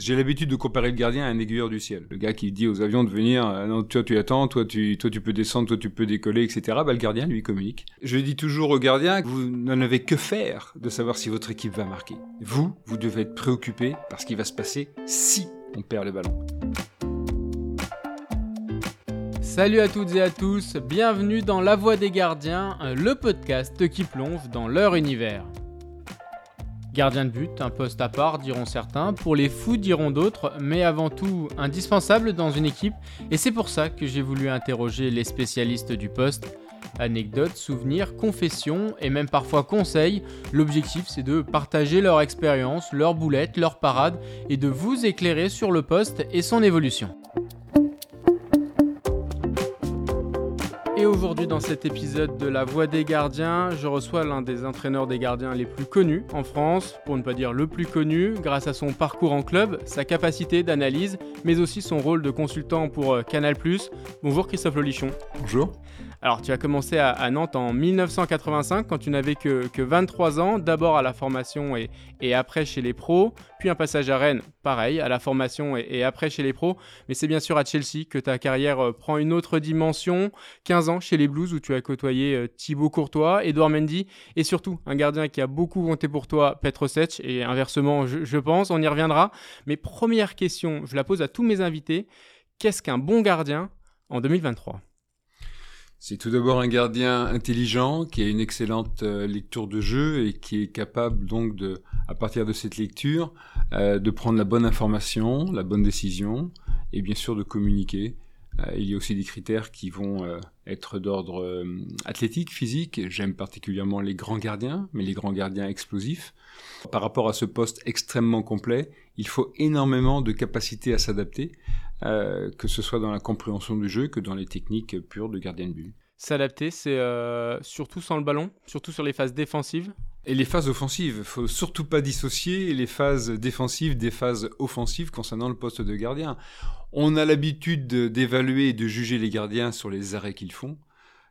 J'ai l'habitude de comparer le gardien à un aiguilleur du ciel. Le gars qui dit aux avions de venir, euh, non, toi tu attends, toi tu, toi tu peux descendre, toi tu peux décoller, etc. Bah, le gardien lui communique. Je dis toujours au gardien que vous n'en avez que faire de savoir si votre équipe va marquer. Vous, vous devez être préoccupé par ce qui va se passer si on perd le ballon. Salut à toutes et à tous, bienvenue dans La Voix des Gardiens, le podcast qui plonge dans leur univers. Gardien de but, un poste à part, diront certains, pour les fous, diront d'autres, mais avant tout indispensable dans une équipe, et c'est pour ça que j'ai voulu interroger les spécialistes du poste. Anecdotes, souvenirs, confessions et même parfois conseils, l'objectif c'est de partager leur expérience, leurs boulettes, leurs parades et de vous éclairer sur le poste et son évolution. Et aujourd'hui dans cet épisode de La Voix des Gardiens, je reçois l'un des entraîneurs des gardiens les plus connus en France, pour ne pas dire le plus connu, grâce à son parcours en club, sa capacité d'analyse, mais aussi son rôle de consultant pour euh, Canal+. Bonjour Christophe Lolichon. Bonjour. Alors, tu as commencé à, Nantes en 1985 quand tu n'avais que, 23 ans, d'abord à la formation et, après chez les pros, puis un passage à Rennes, pareil, à la formation et, après chez les pros. Mais c'est bien sûr à Chelsea que ta carrière euh, prend une autre dimension. 15 ans chez les Blues où tu as côtoyé euh, Thibaut Courtois, Edouard Mendy et surtout un gardien qui a beaucoup compté pour toi, Petrosec, et inversement, je pense, on y reviendra. Mais première question, je la pose à tous mes invités. Qu'est-ce qu'un bon gardien en 2023 c'est tout d'abord un gardien intelligent qui a une excellente euh, lecture de jeu et qui est capable donc de, à partir de cette lecture, euh, de prendre la bonne information, la bonne décision et bien sûr de communiquer. Euh, il y a aussi des critères qui vont être d'ordre athlétique, physique. J'aime particulièrement les grands gardiens, mais les grands gardiens explosifs. Par rapport à ce poste extrêmement complet, il faut énormément de capacité à s'adapter. Euh, que ce soit dans la compréhension du jeu que dans les techniques pures de gardien de but. S'adapter, c'est euh, surtout sans le ballon, surtout sur les phases défensives et les phases offensives, il faut surtout pas dissocier les phases défensives des phases offensives concernant le poste de gardien. On a l'habitude d'évaluer et de juger les gardiens sur les arrêts qu'ils font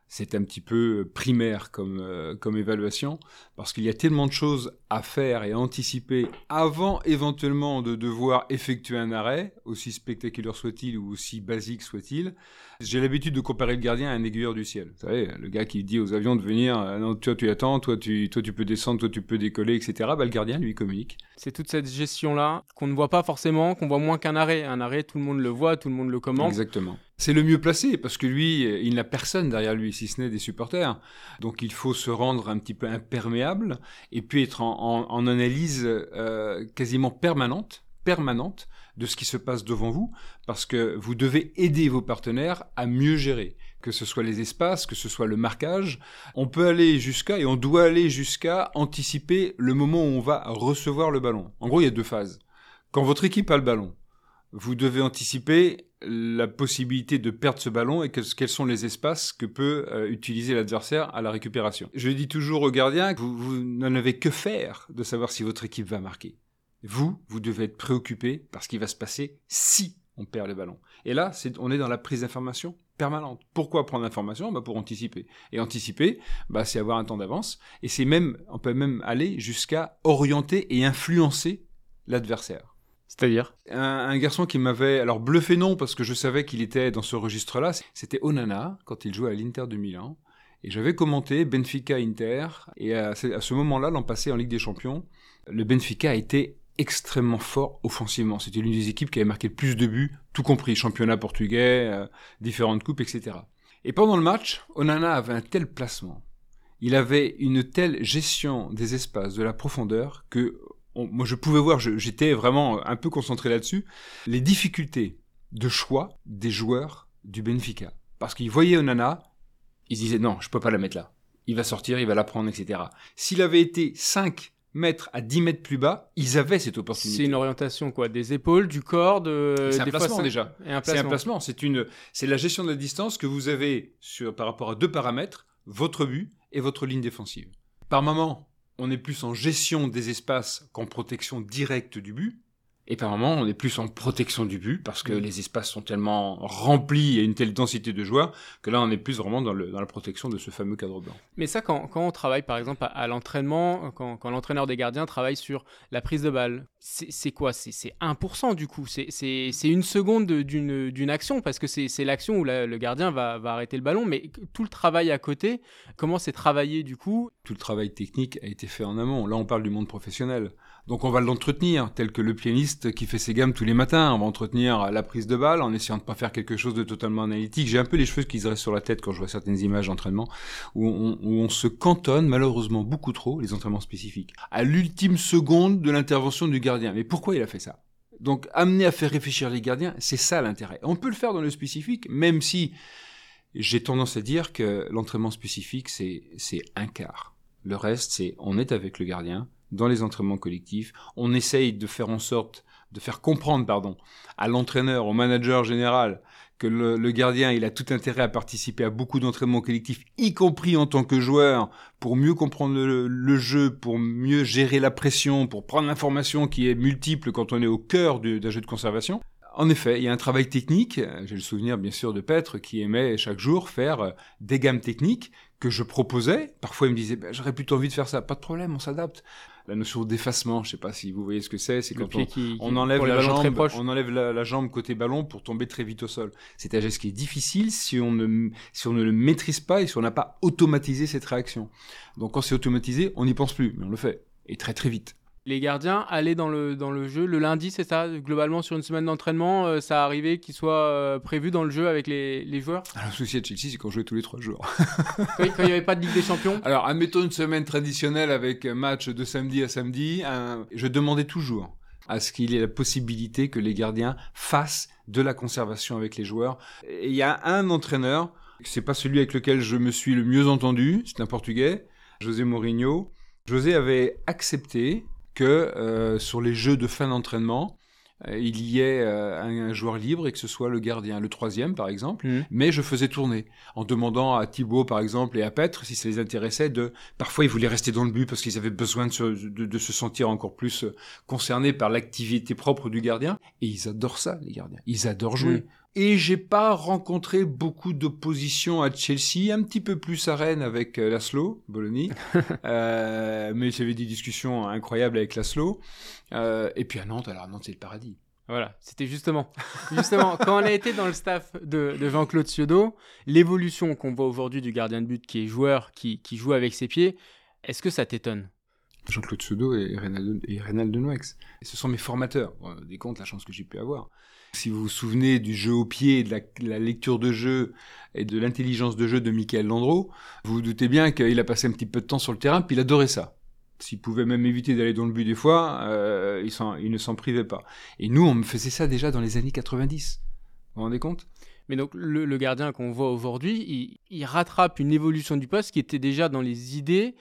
c'est un petit peu primaire comme, euh, comme évaluation, parce qu'il y a tellement de choses à faire et à anticiper avant éventuellement de devoir effectuer un arrêt, aussi spectaculaire soit-il ou aussi basique soit-il. J'ai l'habitude de comparer le gardien à un aiguilleur du ciel. Vous savez, le gars qui dit aux avions de venir, euh, non, toi tu attends, toi tu, toi tu peux descendre, toi tu peux décoller, etc. Bah, le gardien lui communique. C'est toute cette gestion-là qu'on ne voit pas forcément, qu'on voit moins qu'un arrêt. Un arrêt, tout le monde le voit, tout le monde le commande. Exactement. C'est le mieux placé parce que lui, il n'a personne derrière lui, si ce n'est des supporters. Donc il faut se rendre un petit peu imperméable et puis être en, analyse euh, quasiment permanente, permanente de ce qui se passe devant vous parce que vous devez aider vos partenaires à mieux gérer que ce soit les espaces, que ce soit le marquage. On peut aller jusqu'à, et on doit aller jusqu'à anticiper le moment où on va recevoir le ballon. En gros, il y a deux phases. Quand votre équipe a le ballon, vous devez anticiper la possibilité de perdre ce ballon et quels sont les espaces que peut euh, utiliser l'adversaire à la récupération. Je dis toujours aux gardiens que vous, n'en avez que faire de savoir si votre équipe va marquer. Vous, vous devez être préoccupé par ce qui va se passer si on perd le ballon. Et là, on est dans la prise d'information permanente. Pourquoi prendre l'information? Bah Pour anticiper. Et anticiper, bah, c'est avoir un temps d'avance. Et c'est même, on peut même aller jusqu'à orienter et influencer l'adversaire. C'est-à-dire un, garçon qui m'avait alors bluffé non parce que je savais qu'il était dans ce registre-là. C'était Onana quand il jouait à l'Inter de Milan. Et j'avais commenté Benfica Inter. Et à ce, moment-là, l'an passé en Ligue des Champions, le Benfica a été extrêmement fort offensivement. C'était l'une des équipes qui avait marqué le plus de buts, tout compris championnat portugais, euh, différentes coupes, etc. Et pendant le match, Onana avait un tel placement, il avait une telle gestion des espaces, de la profondeur, que moi je pouvais voir, j'étais vraiment un peu concentré là-dessus, les difficultés de choix des joueurs du Benfica. Parce qu'ils voyaient Onana, ils se disaient non, je peux pas la mettre là. Il va sortir, il va la prendre, etc. S'il avait été 5 mètres à 10 mètres plus bas, ils avaient cette opportunité. C'est une orientation quoi, des épaules, du corps, de. C'est un placement déjà. C'est un placement. C'est une, c'est la gestion de la distance que vous avez sur par rapport à deux paramètres, votre but et votre ligne défensive. Par moment, on est plus en gestion des espaces qu'en protection directe du but. Et par moment, on est plus en protection du but parce que les espaces sont tellement remplis et une telle densité de joueurs que là, on est plus vraiment dans, le, dans la protection de ce fameux cadre blanc. Mais ça, quand, quand on travaille par exemple à, l'entraînement, quand, quand l'entraîneur des gardiens travaille sur la prise de balle, c'est quoi? C'est 1% du coup. C'est une seconde d'une action parce que c'est l'action où le gardien va, va arrêter le ballon. Mais tout le travail à côté, comment c'est travaillé du coup? Tout le travail technique a été fait en amont. Là, on parle du monde professionnel. Donc on va l'entretenir, tel que le pianiste qui fait ses gammes tous les matins. On va entretenir la prise de balle en essayant de pas faire quelque chose de totalement analytique. J'ai un peu les cheveux qui se restent sur la tête quand je vois certaines images d'entraînement où on, où on se cantonne malheureusement beaucoup trop, les entraînements spécifiques, à l'ultime seconde de l'intervention du gardien. Mais pourquoi il a fait ça? Donc amener à faire réfléchir les gardiens, c'est ça l'intérêt. On peut le faire dans le spécifique, même si j'ai tendance à dire que l'entraînement spécifique, c'est un quart. Le reste, c'est on est avec le gardien, dans les entraînements collectifs. On essaye de faire en sorte de faire comprendre, pardon, à l'entraîneur, au manager général, que le, gardien, il a tout intérêt à participer à beaucoup d'entraînements collectifs, y compris en tant que joueur, pour mieux comprendre le, jeu, pour mieux gérer la pression, pour prendre l'information qui est multiple quand on est au cœur d'un jeu de conservation. En effet, il y a un travail technique. J'ai le souvenir, bien sûr, de Petre qui aimait chaque jour faire euh, des gammes techniques que je proposais. Parfois, il me disait, ben, j'aurais plutôt envie de faire ça. Pas de problème, on s'adapte la notion d'effacement. Je sais pas si vous voyez ce que c'est. C'est quand on, enlève la jambe, on enlève la, jambe côté ballon pour tomber très vite au sol. C'est un geste qui est difficile si on ne si on ne le maîtrise pas et si on n'a pas automatisé cette réaction. Donc quand c'est automatisé, on n'y pense plus, mais on le fait et très très vite les gardiens allaient dans le, dans le jeu. Le lundi, c'est ça? Globalement, sur une semaine d'entraînement, euh, ça arrivait qu'ils soient euh, prévus dans le jeu avec les, les joueurs? Alors, le souci de Chelsea, c'est qu'on jouait tous les trois jours. quand il n'y avait pas de Ligue des Champions? Alors, admettons une semaine traditionnelle avec un match de samedi à samedi. Je demandais toujours à ce qu'il y ait la possibilité que les gardiens fassent de la conservation avec les joueurs. Et il y a un entraîneur, c'est pas celui avec lequel je me suis le mieux entendu, c'est un Portugais, José Mourinho. José avait accepté que euh, sur les jeux de fin d'entraînement, euh, il y ait euh, un, joueur libre et que ce soit le gardien, le troisième par exemple, mmh. mais je faisais tourner en demandant à Thibaut par exemple et à Petre si ça les intéressait de, parfois ils voulaient rester dans le but parce qu'ils avaient besoin de se, de, se sentir encore plus concernés par l'activité propre du gardien et ils adorent ça les gardiens, ils adorent jouer. Mmh. Et j'ai pas rencontré beaucoup d'opposition à Chelsea, un petit peu plus à Rennes avec euh, Laszlo, Bologna. euh, mais j'avais des discussions incroyables avec Laszlo. Euh, et puis à Nantes, alors Nantes c'est le paradis. Voilà, c'était justement, justement quand on a été dans le staff de, Jean-Claude Ciodo, l'évolution qu'on voit aujourd'hui du gardien de but qui est joueur, qui, qui joue avec ses pieds, est-ce que ça t'étonne? Jean-Claude Ciodo et Reynald Noex. Ce sont mes formateurs. des comptes, la chance que j'ai pu avoir. Si vous vous souvenez du jeu au pied, de la, lecture de jeu et de l'intelligence de jeu de Michael Landreau, vous vous doutez bien qu'il a passé un petit peu de temps sur le terrain, puis il adorait ça. S'il pouvait même éviter d'aller dans le but des fois, euh, il, ne s'en privait pas. Et nous, on me faisait ça déjà dans les années 90. Vous vous rendez compte? Mais donc le, gardien qu'on voit aujourd'hui, il, rattrape une évolution du poste qui était déjà dans les idées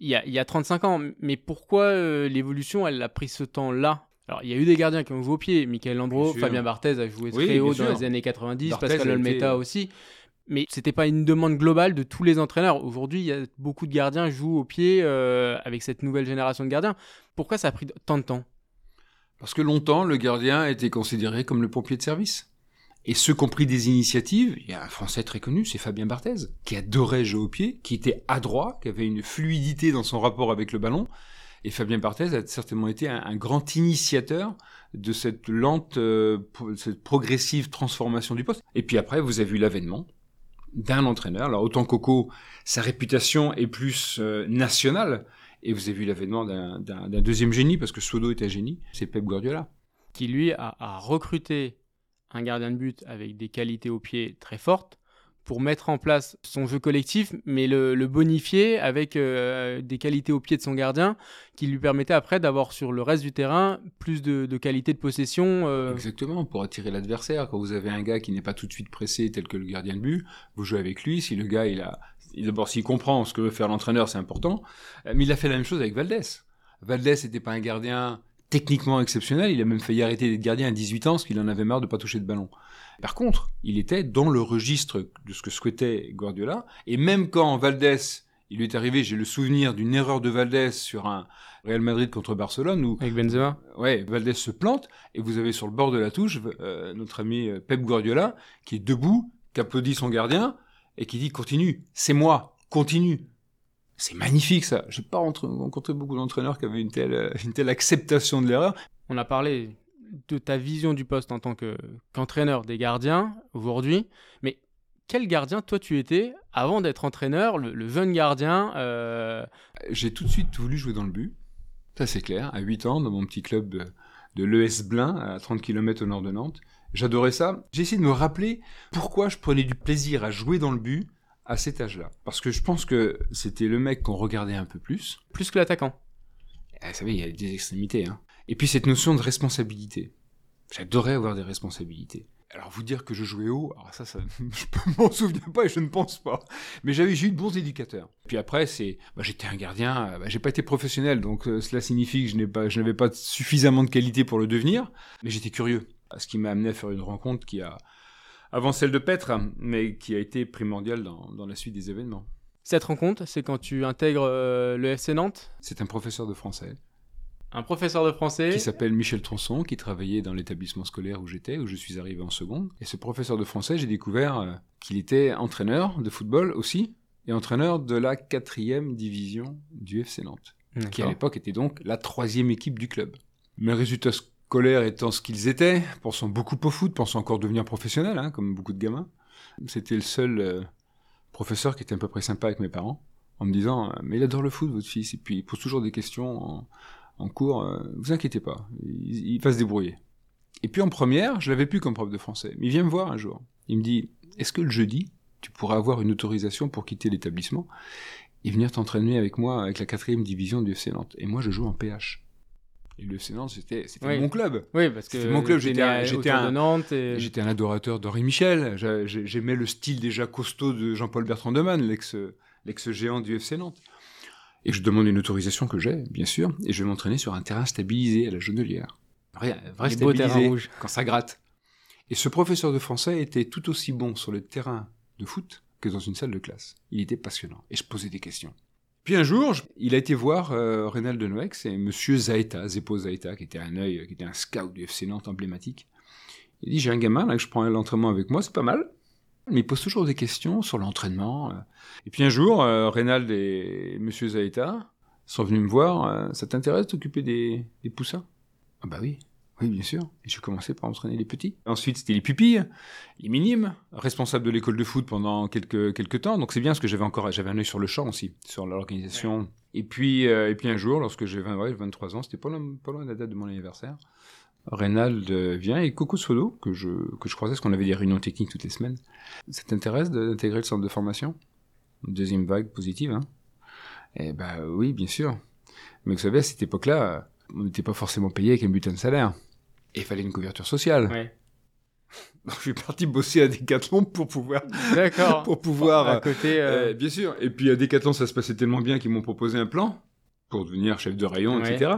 il y a, il y a 35 ans. Mais pourquoi euh, l'évolution, elle a pris ce temps-là? Alors, il y a eu des gardiens qui ont joué au pied. Michael Landreau, Fabien Barthez a joué très haut dans les années 90, Pascal Olmeta aussi. Mais c'était pas une demande globale de tous les entraîneurs. Aujourd'hui, il y a beaucoup de gardiens qui jouent au pied euh, avec cette nouvelle génération de gardiens. Pourquoi ça a pris tant de temps? Parce que longtemps, le gardien était considéré comme le pompier de service. Et ceux qui ont pris des initiatives, il y a un Français très connu, c'est Fabien Barthez, qui adorait jouer au pied, qui était adroit, qui avait une fluidité dans son rapport avec le ballon, et Fabien Barthez a certainement été un, grand initiateur de cette lente, euh, cette progressive transformation du poste. Et puis après, vous avez vu l'avènement d'un entraîneur. Alors autant Coco, sa réputation est plus euh, nationale, et vous avez vu l'avènement d'un deuxième génie, parce que Sodo est un génie, c'est Pep Guardiola. Qui lui a recruté un gardien de but avec des qualités au pied très fortes, pour mettre en place son jeu collectif, mais le, bonifier avec euh, des qualités au pied de son gardien qui lui permettaient après d'avoir sur le reste du terrain plus de, qualité de possession. Euh. Exactement, pour attirer l'adversaire. Quand vous avez un gars qui n'est pas tout de suite pressé tel que le gardien de but, vous jouez avec lui. Si le gars, il a, d'abord s'il comprend ce que veut faire l'entraîneur, c'est important. Euh, mais il a fait la même chose avec Valdés. Valdés n'était pas un gardien techniquement exceptionnel. Il a même failli arrêter d'être gardien à 18 ans parce qu'il en avait marre de pas toucher de ballon. Par contre, il était dans le registre de ce que souhaitait Guardiola. Et même quand Valdés Il lui est arrivé, j'ai le souvenir d'une erreur de Valdés sur un Real Madrid contre Barcelone où Avec Benzema ouais, Valdés se plante et vous avez sur le bord de la touche euh, notre ami euh, Pep Guardiola qui est debout, qui applaudit son gardien et qui dit continue, c'est moi, continue. C'est magnifique ça. J'ai pas rencontré beaucoup d'entraîneurs qui avaient une telle, euh, une telle acceptation de l'erreur. On a parlé de ta vision du poste en tant que- qu'entraîneur des gardiens aujourd'hui, mais quel gardien toi tu étais avant d'être entraîneur, le, le jeune gardien euh, J'ai tout de suite voulu jouer dans le but. Ça, c'est clair. À 8 ans, dans mon petit club de, de l'ES Blin, à 30 km au nord de Nantes. J'adorais ça. J'ai essayé de me rappeler pourquoi je prenais du plaisir à jouer dans le but à cet âge-là. Parce que je pense que c'était le mec qu'on regardait un peu plus. plus que l'attaquant Eh, vous savez, il y a des extrémités. Hein. Et puis cette notion de responsabilité. J'adorais avoir des responsabilités. Alors vous dire que je jouais haut, alors ça, ça je m'en souviens pas et je ne pense pas. Mais j'avais eu de bons éducateurs. Puis après, c'est, bah, j'étais un gardien. Bah, j'ai pas été professionnel, donc euh, cela signifie que je n'ai pas, je n'avais pas suffisamment de qualité pour le devenir. Mais j'étais curieux. Ce qui m'a amené à faire une rencontre qui a, avant celle de Petre, mais qui a été primordiale dans, dans la suite des événements. Cette rencontre, c'est quand tu intègres euh, le FC Nantes, C'est un professeur de français un professeur de français? qui s'appelle Michel Tronçon, qui travaillait dans l'établissement scolaire où j'étais, où je suis arrivé en seconde. Et ce professeur de français, j'ai découvert euh, qu'il était entraîneur de football aussi, et entraîneur de la quatrième division du FC Nantes, qui à l'époque était donc la troisième équipe du club. Mes résultats scolaires étant ce qu'ils étaient, pensant beaucoup au foot, pensant encore devenir professionnel, hein, comme beaucoup de gamins, c'était le seul euh, professeur qui était à peu près sympa avec mes parents, en me disant euh, Mais il adore le foot, votre fils, et puis il pose toujours des questions en, cours, euh, vous inquiétez pas, il, va se débrouiller. Et puis en première, je l'avais plus comme prof de français, mais il vient me voir un jour. Il me dit Est-ce que le jeudi, tu pourrais avoir une autorisation pour quitter l'établissement et venir t'entraîner avec moi avec la quatrième division du FC Nantes? Et moi, je joue en PH. Et le FC Nantes, c'était Oui. mon club. Oui, parce que mon club, j'étais un-. Et... Adorateur d'Henri Michel. J'a- j'ai- J'aimais le style déjà costaud de Jean-Paul Bertrand de Man, l'ex- l'ex-géant du FC Nantes. Et je demande une autorisation que j'ai, bien sûr, et je vais m'entraîner sur un terrain stabilisé à la Jonelière. Vrai, vrai stabilisé, rouges. quand ça gratte. Et ce professeur de français était tout aussi bon sur le terrain de foot que dans une salle de classe. Il était passionnant, et je posais des questions. Puis un jour, il a été voir euh, Reynald de Noex et Monsieur Zaeta, Zeppo Zaeta, qui était un œil, qui était un scout du FC Nantes emblématique. Il dit, j'ai un gamin, là, que je prends l'entraînement avec moi, c'est pas mal. Mais il pose toujours des questions sur l'entraînement. euh. Et puis un jour, euh, Reynald et Monsieur Zaeta sont venus me voir, euh, ça t'intéresse d'occuper des, des poussins? Ah bah oui, oui bien sûr. Et j'ai commencé par entraîner les petits. Ensuite, c'était les pupilles, les minimes, responsable de l'école de foot pendant quelques, quelques temps. Donc c'est bien parce que j'avais encore, j'avais un œil sur le champ aussi, sur l'organisation. Et puis, euh, et puis un jour, lorsque j'ai 20, ouais, 23 ans, c'était pas loin, pas loin de la date de mon anniversaire, Reynald euh, vient et Coco Sodo, que je, que je croisais, parce qu'on avait des réunions techniques toutes les semaines. Ça t'intéresse d'intégrer le centre de formation Deuxième vague positive, hein Eh ben oui, bien sûr. Mais vous savez, à cette époque-là, on n'était pas forcément payé avec un butin de salaire. Et il fallait une couverture sociale. Ouais. Donc je suis parti bosser à Decathlon pour pouvoir... D'accord. pour pouvoir à côté. euh, euh, bien sûr. Et puis à Decathlon, ça se passait tellement bien qu'ils m'ont proposé un plan pour devenir chef de rayon, Ouais. etc.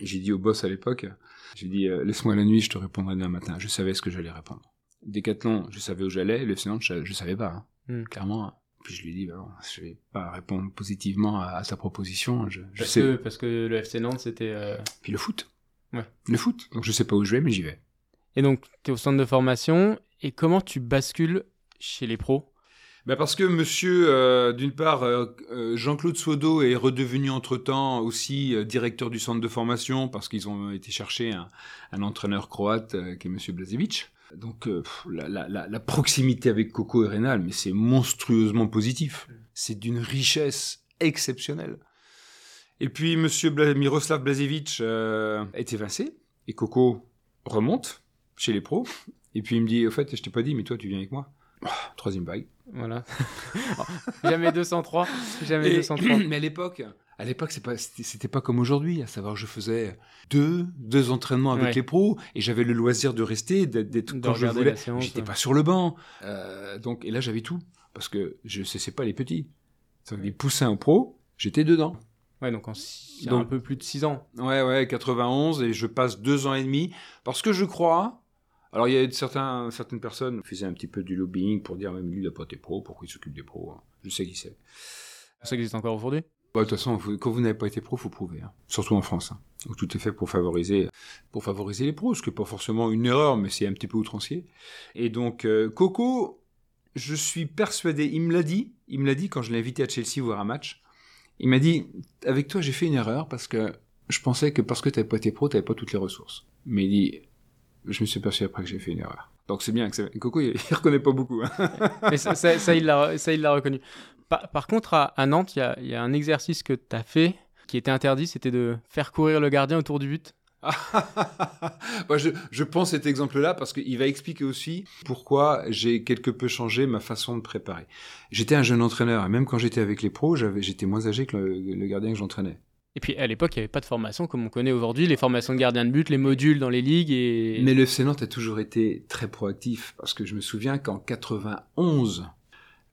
Et j'ai dit au boss à l'époque, j'ai dit euh, laisse-moi la nuit, je te répondrai demain matin. Je savais ce que j'allais répondre. Decathlon, je savais où j'allais. Le FC Nantes, je, je savais pas, hein. Hmm. clairement. Puis je lui ai dit, bah non, je vais pas répondre positivement à, à ta proposition. Je, je parce, sais. que, parce que le FC Nantes, c'était. euh, Puis le foot. Ouais. Le foot. Donc je sais pas où je vais, mais j'y vais. Et donc, tu es au centre de formation. Et comment tu bascules chez les pros? Bah parce que monsieur, euh, d'une part, euh, euh, Jean-Claude Sodo est redevenu entre-temps aussi euh, directeur du centre de formation parce qu'ils ont été chercher un, un entraîneur croate euh, qui est monsieur Blazevic. Donc euh, pff, la, la- la- la proximité avec Coco et Rénal, mais c'est monstrueusement positif. C'est d'une richesse exceptionnelle. Et puis monsieur Bla- Miroslav Blazevic euh, est évincé et Coco remonte chez les pros. Et puis il me dit, au fait, je t'ai pas dit, mais toi tu viens avec moi. Ah, Troisième vague. Voilà. jamais 203. Jamais Et- 203. mais à l'époque, à l'époque, pas, c'était pas comme aujourd'hui. À savoir, je faisais deux, deux entraînements avec Ouais. les pros et j'avais le loisir de rester, d'être, quand je voulais. J'étais pas sur le banc. Euh, donc, et là, j'avais tout parce que je cessais pas les petits. C'est-à-dire Les poussins aux pros, j'étais dedans. Ouais, donc en six- Donc- un peu plus de 6 ans. Ouais, ouais, 91 et je passe deux ans et demi parce que je crois. Alors il y a certains, certaines personnes qui faisaient un petit peu du lobbying pour dire même lui il a pas été pro, pourquoi il s'occupe des pros. hein. Je sais qui c'est. Ça existe encore aujourd'hui bah, de toute façon, quand vous n'avez pas été pro, faut prouver, hein. surtout en France, hein, où tout est fait pour favoriser, pour favoriser les pros, ce qui n'est pas forcément une erreur, mais c'est un petit peu outrancier. Et donc, euh, Coco, je suis persuadé, il me l'a dit, il me l'a dit quand je l'ai invité à Chelsea voir un match. Il m'a dit, avec toi, j'ai fait une erreur parce que je pensais que parce que tu n'avais pas été pro, tu n'avais pas toutes les ressources. Mais il dit, je me suis aperçu après que j'ai fait une erreur. Donc c'est bien que Coco, il, ne reconnaît pas beaucoup. Hein. Mais ça, ça, il l'a reconnu. Par, contre, à, Nantes, il y, a, un exercice que tu as fait qui était interdit, c'était de faire courir le gardien autour du but. Je, je pense cet exemple-là parce qu'il va expliquer aussi pourquoi j'ai quelque peu changé ma façon de préparer. J'étais un jeune entraîneur et même quand j'étais avec les pros, j'étais moins âgé que le, gardien que j'entraînais. Et puis à l'époque, il n'y avait pas de formation comme on connaît aujourd'hui, les formations de gardien de but, les modules dans les ligues. Et... Mais le FC Nantes a toujours été très proactif parce que je me souviens qu'en 91,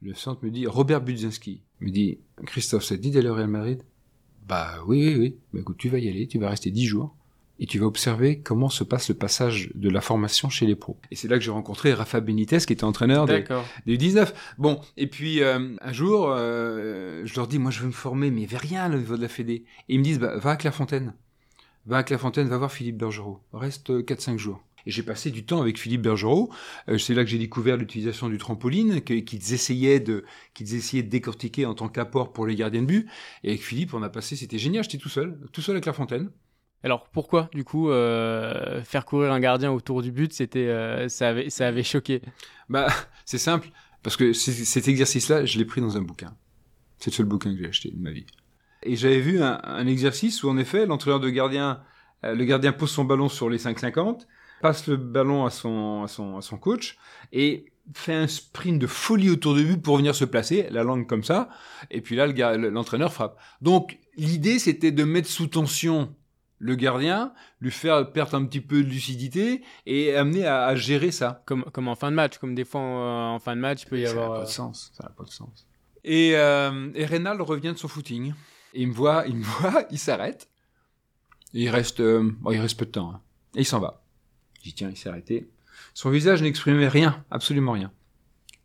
le centre me dit, Robert Budzinski me dit, Christophe, ça te dit d'aller au Real Madrid? Bah oui, oui, oui. Bah écoute, tu vas y aller, tu vas rester dix jours et tu vas observer comment se passe le passage de la formation chez les pros. Et c'est là que j'ai rencontré Rafa Benitez, qui était entraîneur des, des 19. Bon, et puis euh, un jour, euh, je leur dis, moi je veux me former, mais il avait rien au niveau de la Fédé. Et ils me disent, bah, va à Clairefontaine. Va à Clairefontaine, va voir Philippe Bergerot. Reste 4-5 jours. Et j'ai passé du temps avec Philippe Bergerot. Euh, c'est là que j'ai découvert l'utilisation du trampoline, qu'ils essayaient de, qu'ils essayaient de décortiquer en tant qu'apport pour les gardiens de but. Et avec Philippe, on a passé, c'était génial. J'étais tout seul, tout seul avec La Fontaine. Alors pourquoi, du coup, euh, faire courir un gardien autour du but, c'était, euh, ça avait, ça avait choqué? Bah, c'est simple, parce que cet exercice-là, je l'ai pris dans un bouquin. C'est le seul bouquin que j'ai acheté de ma vie. Et j'avais vu un, exercice où, en effet, l'entraîneur de gardien, le gardien pose son ballon sur les 5,50 passe le ballon à son, à son, à son coach et fait un sprint de folie autour de lui pour venir se placer, la langue comme ça, et puis là, l'entraîneur frappe. Donc, l'idée, c'était de mettre sous tension le gardien, lui faire perdre un petit peu de lucidité et amener à, gérer ça. Comme, comme en fin de match, comme des fois en, fin de match, il peut y avoir... Ça n'a pas de euh, sens, ça n'a pas de sens. Et, euh, et Reynald revient de son footing. Et il me voit, il me voit, il s'arrête. Il reste, euh, il reste peu de temps. Hein. Et il s'en va tiens, il s'est arrêté. Son visage n'exprimait rien, absolument rien.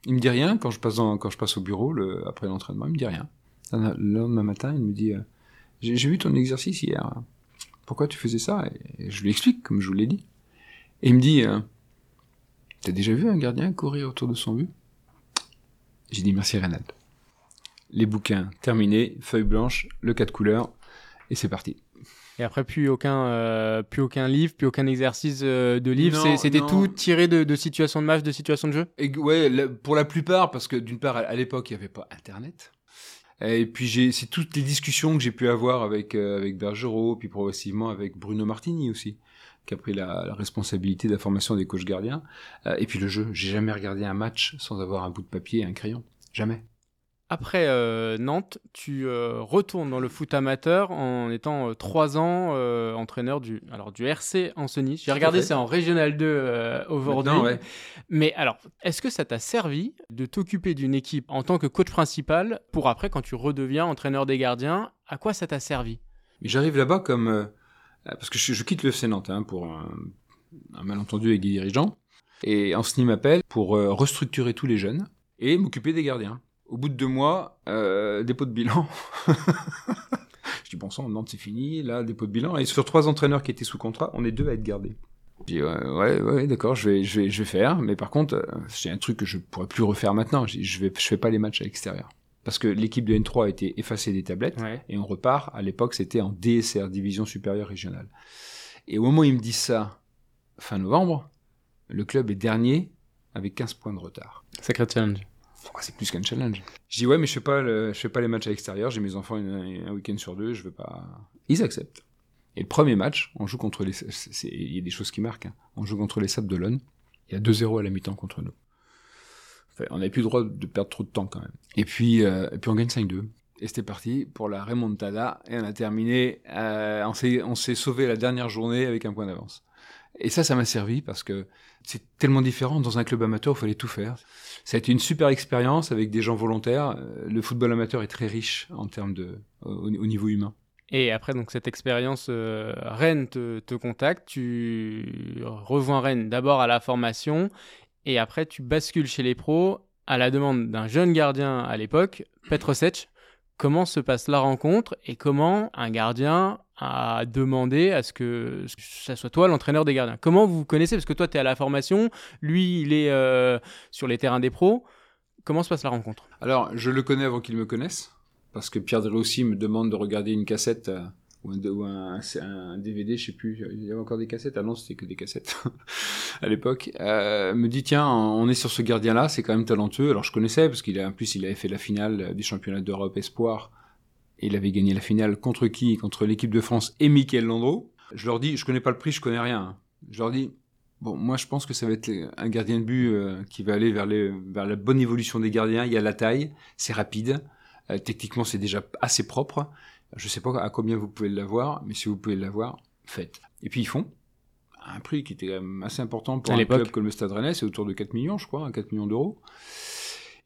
Il me dit rien quand je passe, quand je passe au bureau le, après l'entraînement, il me dit rien. Le lendemain matin, il me dit euh, J'ai vu ton exercice hier. Pourquoi tu faisais ça? Et, je lui explique, comme je vous l'ai dit. Et il me dit euh, T'as déjà vu un gardien courir autour de son but? J'ai dit Merci Reynald. Les bouquins terminés, feuille blanche, le cas de couleur, et c'est parti. Et après, plus aucun, euh, plus aucun livre, plus aucun exercice euh, de livre. C'était tout tiré de, de situations de match, de situations de jeu? Et, Ouais, pour la plupart, parce que d'une part, à l'époque, il n'y avait pas Internet. Et puis, c'est toutes les discussions que j'ai pu avoir avec, euh, avec Bergerot, puis progressivement avec Bruno Martini aussi, qui a pris la, la responsabilité de la formation des coachs gardiens. et puis le jeu, j'ai jamais regardé un match sans avoir un bout de papier et un crayon. Jamais. Après euh, Nantes, tu euh, retournes dans le foot amateur en étant euh, trois ans entraîneur du, alors, du RC Ancenis. J'ai regardé, c'est en Régional 2 aujourd'hui. Mais alors, est-ce que ça t'a servi de t'occuper d'une équipe en tant que coach principal pour après, quand tu redeviens entraîneur des gardiens, à quoi ça t'a servi? J'arrive là-bas comme... parce que je, quitte le FC Nantes hein, pour un, malentendu avec les dirigeants. Et Ancenis m'appelle pour restructurer tous les jeunes et m'occuper des gardiens. Au bout de deux mois, euh, dépôt de bilan. je dis bon sang, Nantes c'est fini, là dépôt de bilan. Et sur trois entraîneurs qui étaient sous contrat, on est deux à être gardés. Je dis ouais, ouais, d'accord, je vais, je vais, je vais faire. Mais par contre, euh, c'est un truc que je pourrais plus refaire maintenant. Je, je vais, je fais pas les matchs à l'extérieur parce que l'équipe de N3 a été effacée des tablettes et on repart. À l'époque, c'était en DSR, division supérieure régionale. Et au moment où il me dit ça, fin novembre, le club est dernier avec 15 points de retard. Sacré challenge c'est plus qu'un challenge. Je dis ouais, mais je fais pas, je fais pas les matchs à l'extérieur. J'ai mes enfants un, week-end sur deux. Je veux pas. Ils acceptent. Et le premier match, on joue contre les. Il y a des choses qui marquent. Hein. On joue contre les Sables d'Olonne. Il y a 2-0 à la mi-temps contre nous. on n'avait plus le droit de perdre trop de temps quand même. Et puis, euh, et puis on gagne 5-2. Et c'était parti pour la remontada. Et on a terminé. Euh, on s'est sauvé la dernière journée avec un point d'avance. Et ça, ça m'a servi parce que c'est tellement différent. Dans un club amateur, il fallait tout faire. Ça a été une super expérience avec des gens volontaires. Euh, le football amateur est très riche en termes de, au, niveau humain. Et après donc cette expérience, euh, Rennes te, te, contacte, tu rejoins Rennes d'abord à la formation et après tu bascules chez les pros à la demande d'un jeune gardien à l'époque, Petr Sech. Comment se passe la rencontre et comment un gardien a demandé à ce que ça soit toi l'entraîneur des gardiens. Comment vous vous connaissez? Parce que toi, tu es à la formation, lui, il est euh, sur les terrains des pros. Comment se passe la rencontre? Alors, je le connais avant qu'il me connaisse, parce que Pierre Drossi me demande de regarder une cassette euh, ou, un, DVD, je sais plus, il y avait encore des cassettes, ah non, c'était que des cassettes à l'époque, euh, me dit tiens, on est sur ce gardien-là, c'est quand même talentueux. Alors je connaissais parce qu'il a en plus il avait fait la finale du championnat d'Europe Espoir et il avait gagné la finale contre qui? Contre l'équipe de France et Michael Landreau. Je leur dis, je connais pas le prix, je connais rien. Je leur dis, Bon, moi je pense que ça va être un gardien de but euh, qui va aller vers, les, vers la bonne évolution des gardiens. Il y a la taille, c'est rapide, euh, techniquement c'est déjà assez propre. Je sais pas à combien vous pouvez l'avoir, mais si vous pouvez l'avoir, faites. Et puis ils font un prix qui était quand même assez important pour un club comme le Stade Rennais, c'est autour de 4 millions, je crois, 4 millions d'euros.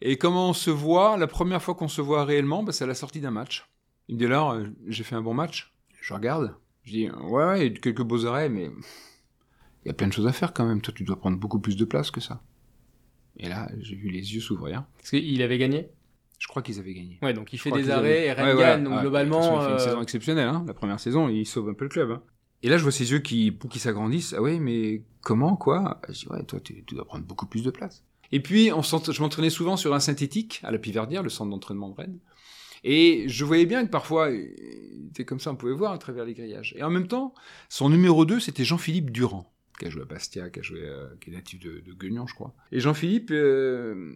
Et comment on se voit? La première fois qu'on se voit réellement, bah, c'est à la sortie d'un match. Il me dit alors, euh, j'ai fait un bon match. Je regarde, je dis ouais, ouais, quelques beaux arrêts, mais il y a plein de choses à faire quand même. Toi, tu dois prendre beaucoup plus de place que ça. Et là, j'ai vu les yeux s'ouvrir. Parce qu'il avait gagné? Je crois qu'ils avaient gagné. Ouais, donc il fait des arrêts et Rennes gagne, donc globalement. Il fait une euh, saison exceptionnelle, hein, la première saison, il sauve un peu le club. Hein. Et là, je vois ses yeux qui, qui s'agrandissent. Ah ouais, mais comment, quoi? Je dis, ouais, toi, tu, dois prendre beaucoup plus de place. Et puis, on je m'entraînais souvent sur un synthétique à la Piverdière, le centre d'entraînement de Rennes. Et je voyais bien que parfois, il était comme ça, on pouvait voir à travers les grillages. Et en même temps, son numéro 2, c'était Jean-Philippe Durand qui a joué à Bastia, qui, a joué, euh, qui est natif de, de Guignon, je crois. Et Jean-Philippe, euh,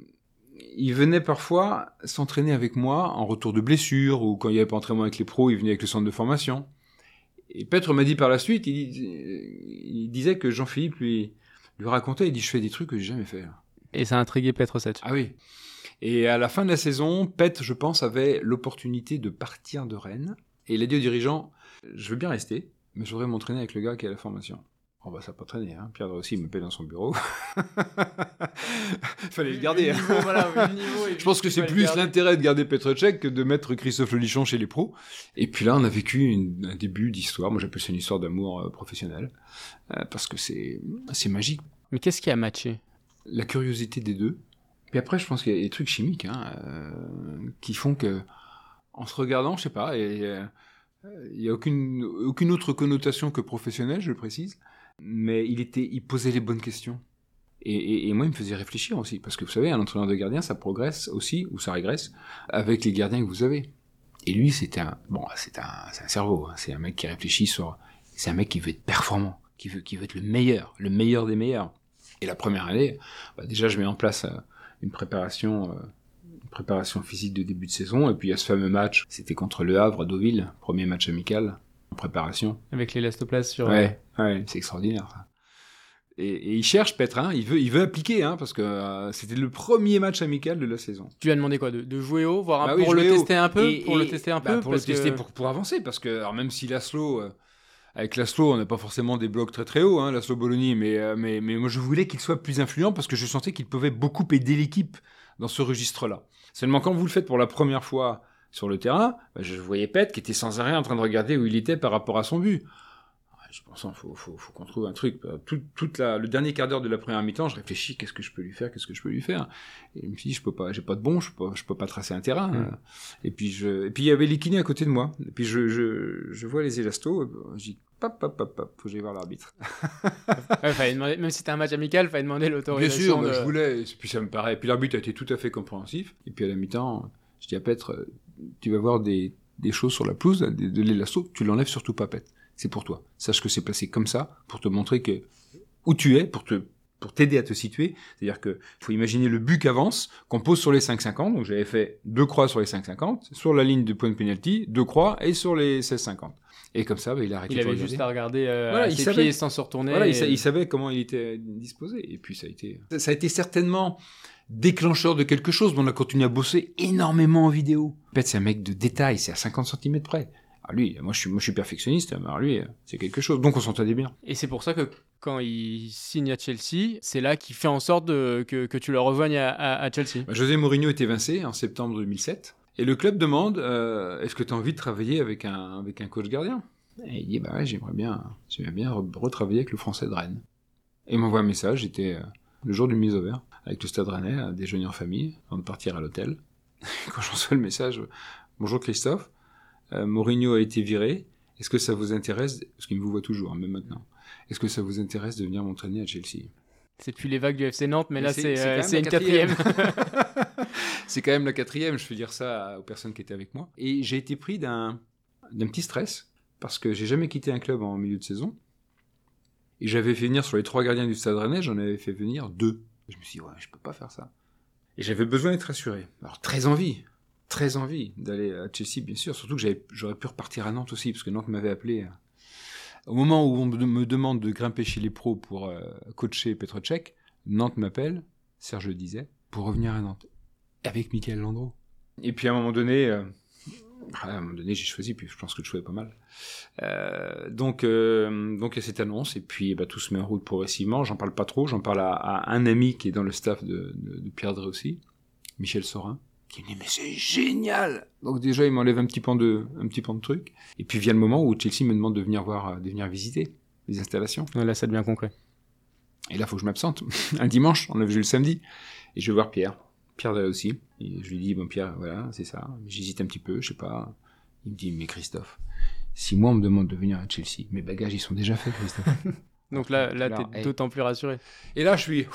il venait parfois s'entraîner avec moi en retour de blessure, ou quand il n'y avait pas entraînement avec les pros, il venait avec le centre de formation. Et Petre m'a dit par la suite, il, il disait que Jean-Philippe lui, lui racontait, il dit, je fais des trucs que j'ai jamais fait. Et ça a intrigué Petre 7. Ah oui. Et à la fin de la saison, Petre, je pense, avait l'opportunité de partir de Rennes. Et il a dit au dirigeant, je veux bien rester, mais je voudrais m'entraîner avec le gars qui a la formation. Oh bah ça n'a pas traîné, hein. Pierre aussi me paie dans son bureau. Fallait le garder. Hein. je pense que c'est plus l'intérêt de garder Petrocek que de mettre Christophe Lelichon chez les pros. Et puis là, on a vécu un début d'histoire. Moi, j'appelle ça une histoire d'amour euh, professionnel euh, parce que c'est magique. Mais qu'est-ce qui a matché? La curiosité des deux. Puis après, je pense qu'il y a des trucs chimiques hein, euh, qui font que, en se regardant, je sais pas, il n'y a aucune aucune autre connotation que professionnelle, je le précise mais il était, il posait les bonnes questions. Et, et, moi, il me faisait réfléchir aussi, parce que vous savez, un entraîneur de gardien, ça progresse aussi, ou ça régresse, avec les gardiens que vous avez. Et lui, c'était un, bon, c'est un, un cerveau, hein. c'est un mec qui réfléchit sur, c'est un mec qui veut être performant, qui veut, qui veut être le meilleur, le meilleur des meilleurs. Et la première année, bah déjà, je mets en place euh, une préparation, euh, une préparation physique de début de saison, et puis il y a ce fameux match, c'était contre Le Havre à Deauville, premier match amical, en préparation. Avec les l'élastoplast sur. Ouais, ouais c'est extraordinaire. Et, il cherche Petre, hein, il, veut, il veut appliquer, hein, parce que euh, c'était le premier match amical de la saison. Tu lui as demandé quoi De, jouer haut, voir un, bah pour, le tester un peu, pour le tester un peu Pour le tester, pour, pour avancer, parce que alors même si Laszlo, euh, avec Laszlo, on n'a pas forcément des blocs très très hauts, hein, Laszlo Bologna, mais, euh, mais moi je voulais qu'il soit plus influent, parce que je sentais qu'il pouvait beaucoup aider l'équipe dans ce registre-là. Seulement quand vous le faites pour la première fois sur le terrain, bah, je voyais Pet qui était sans arrêt en train de regarder où il était par rapport à son but. Je pense qu'il faut, faut, faut qu'on trouve un truc. Tout, toute la, le dernier quart d'heure de la première mi-temps, je réfléchis, qu'est-ce que je peux lui faire, qu'est-ce que je peux lui faire? Et je me suis dit, je peux pas, j'ai pas de bon, je peux, je peux pas tracer un terrain. Mm. Et puis je, et puis il y avait les à côté de moi. Et puis je, je, je vois les élastos, je dis, pop, pop, pop, pop, faut que j'aille voir l'arbitre. ouais, demander, même si c'était un match amical, il fallait demander l'autorisation. Bien sûr, je voulais. Et puis ça me paraît. Et puis l'arbitre a été tout à fait compréhensif. Et puis à la mi-temps, je dis à Petre, tu vas voir des, des choses sur la pelouse, de, de l'élasto, tu l'enlèves surtout pas, Pet. C'est pour toi. Sache que c'est placé comme ça, pour te montrer que où tu es, pour te pour t'aider à te situer. C'est-à-dire que faut imaginer le but qu'avance, qu'on pose sur les 5,50. Donc j'avais fait deux croix sur les 5,50, sur la ligne de point de penalty, deux croix, et sur les 16,50. Et comme ça, bah, il a arrêté Il avait juste à regarder euh, voilà, ses pieds sans se retourner. Voilà, il, savait comment il était disposé. Et puis ça a été, ça a été certainement déclencheur de quelque chose. On a continué à bosser énormément en vidéo. En fait, c'est un mec de détail, c'est à 50 cm près. Ah lui, moi je suis, moi je suis perfectionniste, mais lui, c'est quelque chose. Donc on s'entendait bien. Et c'est pour ça que quand il signe à Chelsea, c'est là qu'il fait en sorte de, que, que, tu le rejoignes à, à, Chelsea. Bah, José Mourinho était évincé en septembre 2007. Et le club demande euh, est-ce que tu as envie de travailler avec un, avec un coach gardien? Et il dit bah ouais, j'aimerais bien, j'aimerais bien retravailler avec le français de Rennes. Et il m'envoie un message, j'étais euh, le jour du mise au vert avec le stade rennais à déjeuner en famille avant de partir à l'hôtel. Quand je reçois le message, bonjour Christophe, euh, Mourinho a été viré. Est-ce que ça vous intéresse, parce qu'il me vous voit toujours, hein, même maintenant, est-ce que ça vous intéresse de venir m'entraîner à Chelsea? C'est plus les vagues du FC Nantes, mais, là c'est euh, une quatrième. c'est quand même la quatrième, je peux dire ça aux personnes qui étaient avec moi. Et j'ai été pris d'un petit stress, parce que j'ai jamais quitté un club en milieu de saison. Et j'avais fait venir sur les trois gardiens du Stade Rennais, j'en avais fait venir deux. Je me suis dit, ouais, je peux pas faire ça. Et j'avais besoin d'être assuré. Alors, très envie, très envie d'aller à Chelsea, bien sûr. Surtout que j'aurais pu repartir à Nantes aussi, parce que Nantes m'avait appelé. Euh, au moment où on me demande de grimper chez les pros pour euh, coacher Petr Cech, Nantes m'appelle, Serge le disait, pour revenir à Nantes. Avec Michael Landreau. Et puis à un moment donné, euh, à un moment donné, j'ai choisi, puis je pense que le choix est pas mal. Euh, donc, donc il y a cette annonce, et puis bah, tout se met en route progressivement. J'en parle pas trop, j'en parle à, un ami qui est dans le staff de, de, Pierre Drey aussi, Michel Sorin, qui me dit mais c'est génial. Donc déjà, il m'enlève un petit pan de, un petit pan de truc. Et puis vient le moment où Chelsea me demande de venir voir, de venir visiter les installations. là, ça devient concret. Et là, faut que je m'absente. un dimanche, on avait joué le samedi, et je vais voir Pierre. Pierre là aussi. Et je lui dis, bon Pierre, voilà, c'est ça. J'hésite un petit peu, je sais pas. Il me dit, mais Christophe, si moi on me demande de venir à Chelsea, mes bagages ils sont déjà faits, Christophe. Donc là, là, t'es d'autant plus rassuré. Et là, je suis,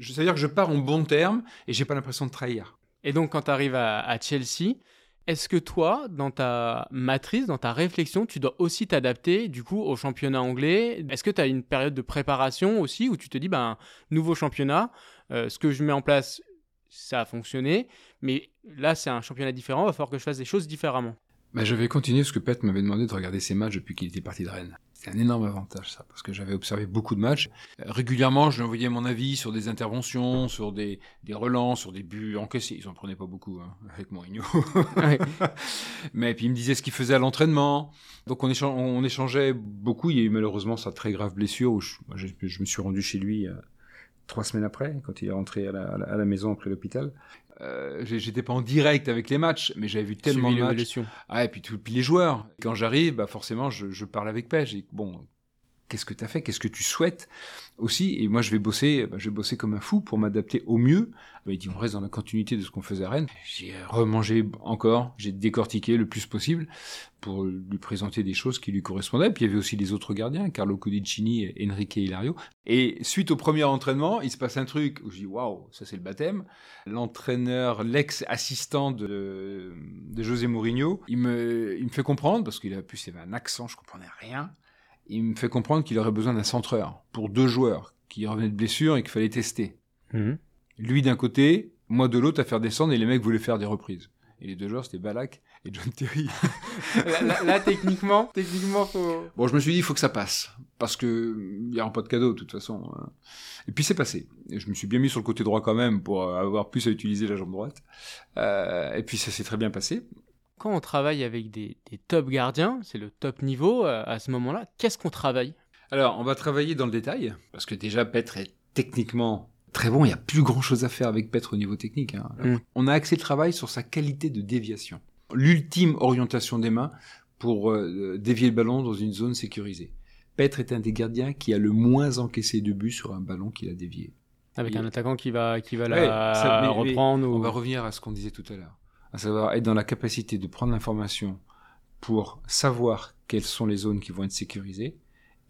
c'est-à-dire que je pars en bon terme et j'ai pas l'impression de trahir. Et donc, quand tu arrives à, Chelsea, est-ce que toi, dans ta matrice, dans ta réflexion, tu dois aussi t'adapter du coup au championnat anglais? Est-ce que tu as une période de préparation aussi où tu te dis, ben, nouveau championnat, euh, ce que je mets en place, ça a fonctionné, mais là c'est un championnat différent, il va falloir que je fasse des choses différemment? Bah, je vais continuer ce que Pet m'avait demandé de regarder ses matchs depuis qu'il était parti de Rennes. C'est un énorme avantage ça, parce que j'avais observé beaucoup de matchs. Euh, régulièrement, je lui envoyais mon avis sur des interventions, sur des, des relents, sur des buts encaissés. Ils en prenaient pas beaucoup hein, avec Mourinho. Mais puis il me disait ce qu'il faisait à l'entraînement. Donc on, on, échangeait beaucoup. Il y a eu malheureusement sa très grave blessure où je, je, me suis rendu chez lui euh, trois semaines après, quand il est rentré à la, à la maison après l'hôpital. Euh, j'étais pas en direct avec les matchs, mais j'avais vu tellement de matchs. Ah, et puis, tout, puis les joueurs. Quand j'arrive, bah forcément, je, je parle avec Pej. Bon, qu'est-ce que tu as fait, qu'est-ce que tu souhaites? Aussi. Et moi, je vais bosser, bah, je vais bosser comme un fou pour m'adapter au mieux. Bah, il dit, on reste dans la continuité de ce qu'on faisait à Rennes. J'ai remangé encore, j'ai décortiqué le plus possible pour lui présenter des choses qui lui correspondaient. Puis il y avait aussi les autres gardiens, Carlo Codicini Enrique Hilario. Et suite au premier entraînement, il se passe un truc où je dis, waouh, ça c'est le baptême. L'entraîneur, l'ex-assistant de, de José Mourinho, il me, il me fait comprendre, parce qu'il a pu, avait un accent, je comprenais rien il me fait comprendre qu'il aurait besoin d'un centreur pour deux joueurs qui revenaient de blessure et qu'il fallait tester. Mhm. Lui d'un côté, moi de l'autre à faire descendre et les mecs voulaient faire des reprises. Et les deux joueurs, c'était Balak et John Terry. là, techniquement, techniquement, faut... Bon, je me suis dit, il faut que ça passe. Parce que il n'y aura pas de cadeau, de toute façon. Hein. Et puis, c'est passé. Et je me suis bien mis sur le côté droit quand même pour avoir plus à utiliser la jambe droite. Euh, et puis, ça s'est très bien passé quand on travaille avec des, top gardiens, c'est le top niveau euh, à ce moment-là, qu'est-ce qu'on travaille? Alors, on va travailler dans le détail, parce que déjà, Petre est techniquement très bon, il n'y a plus grand-chose à faire avec Petre au niveau technique. Hein. Mm. On a axé le travail sur sa qualité de déviation. L'ultime orientation des mains pour euh, dévier le ballon dans une zone sécurisée. Petre est un des gardiens qui a le moins encaissé de buts sur un ballon qu'il a dévié. Avec un attaquant qui va, qui va la reprendre. On va revenir à ce qu'on disait tout à l'heure à savoir être dans la capacité de prendre l'information pour savoir quelles sont les zones qui vont être sécurisées,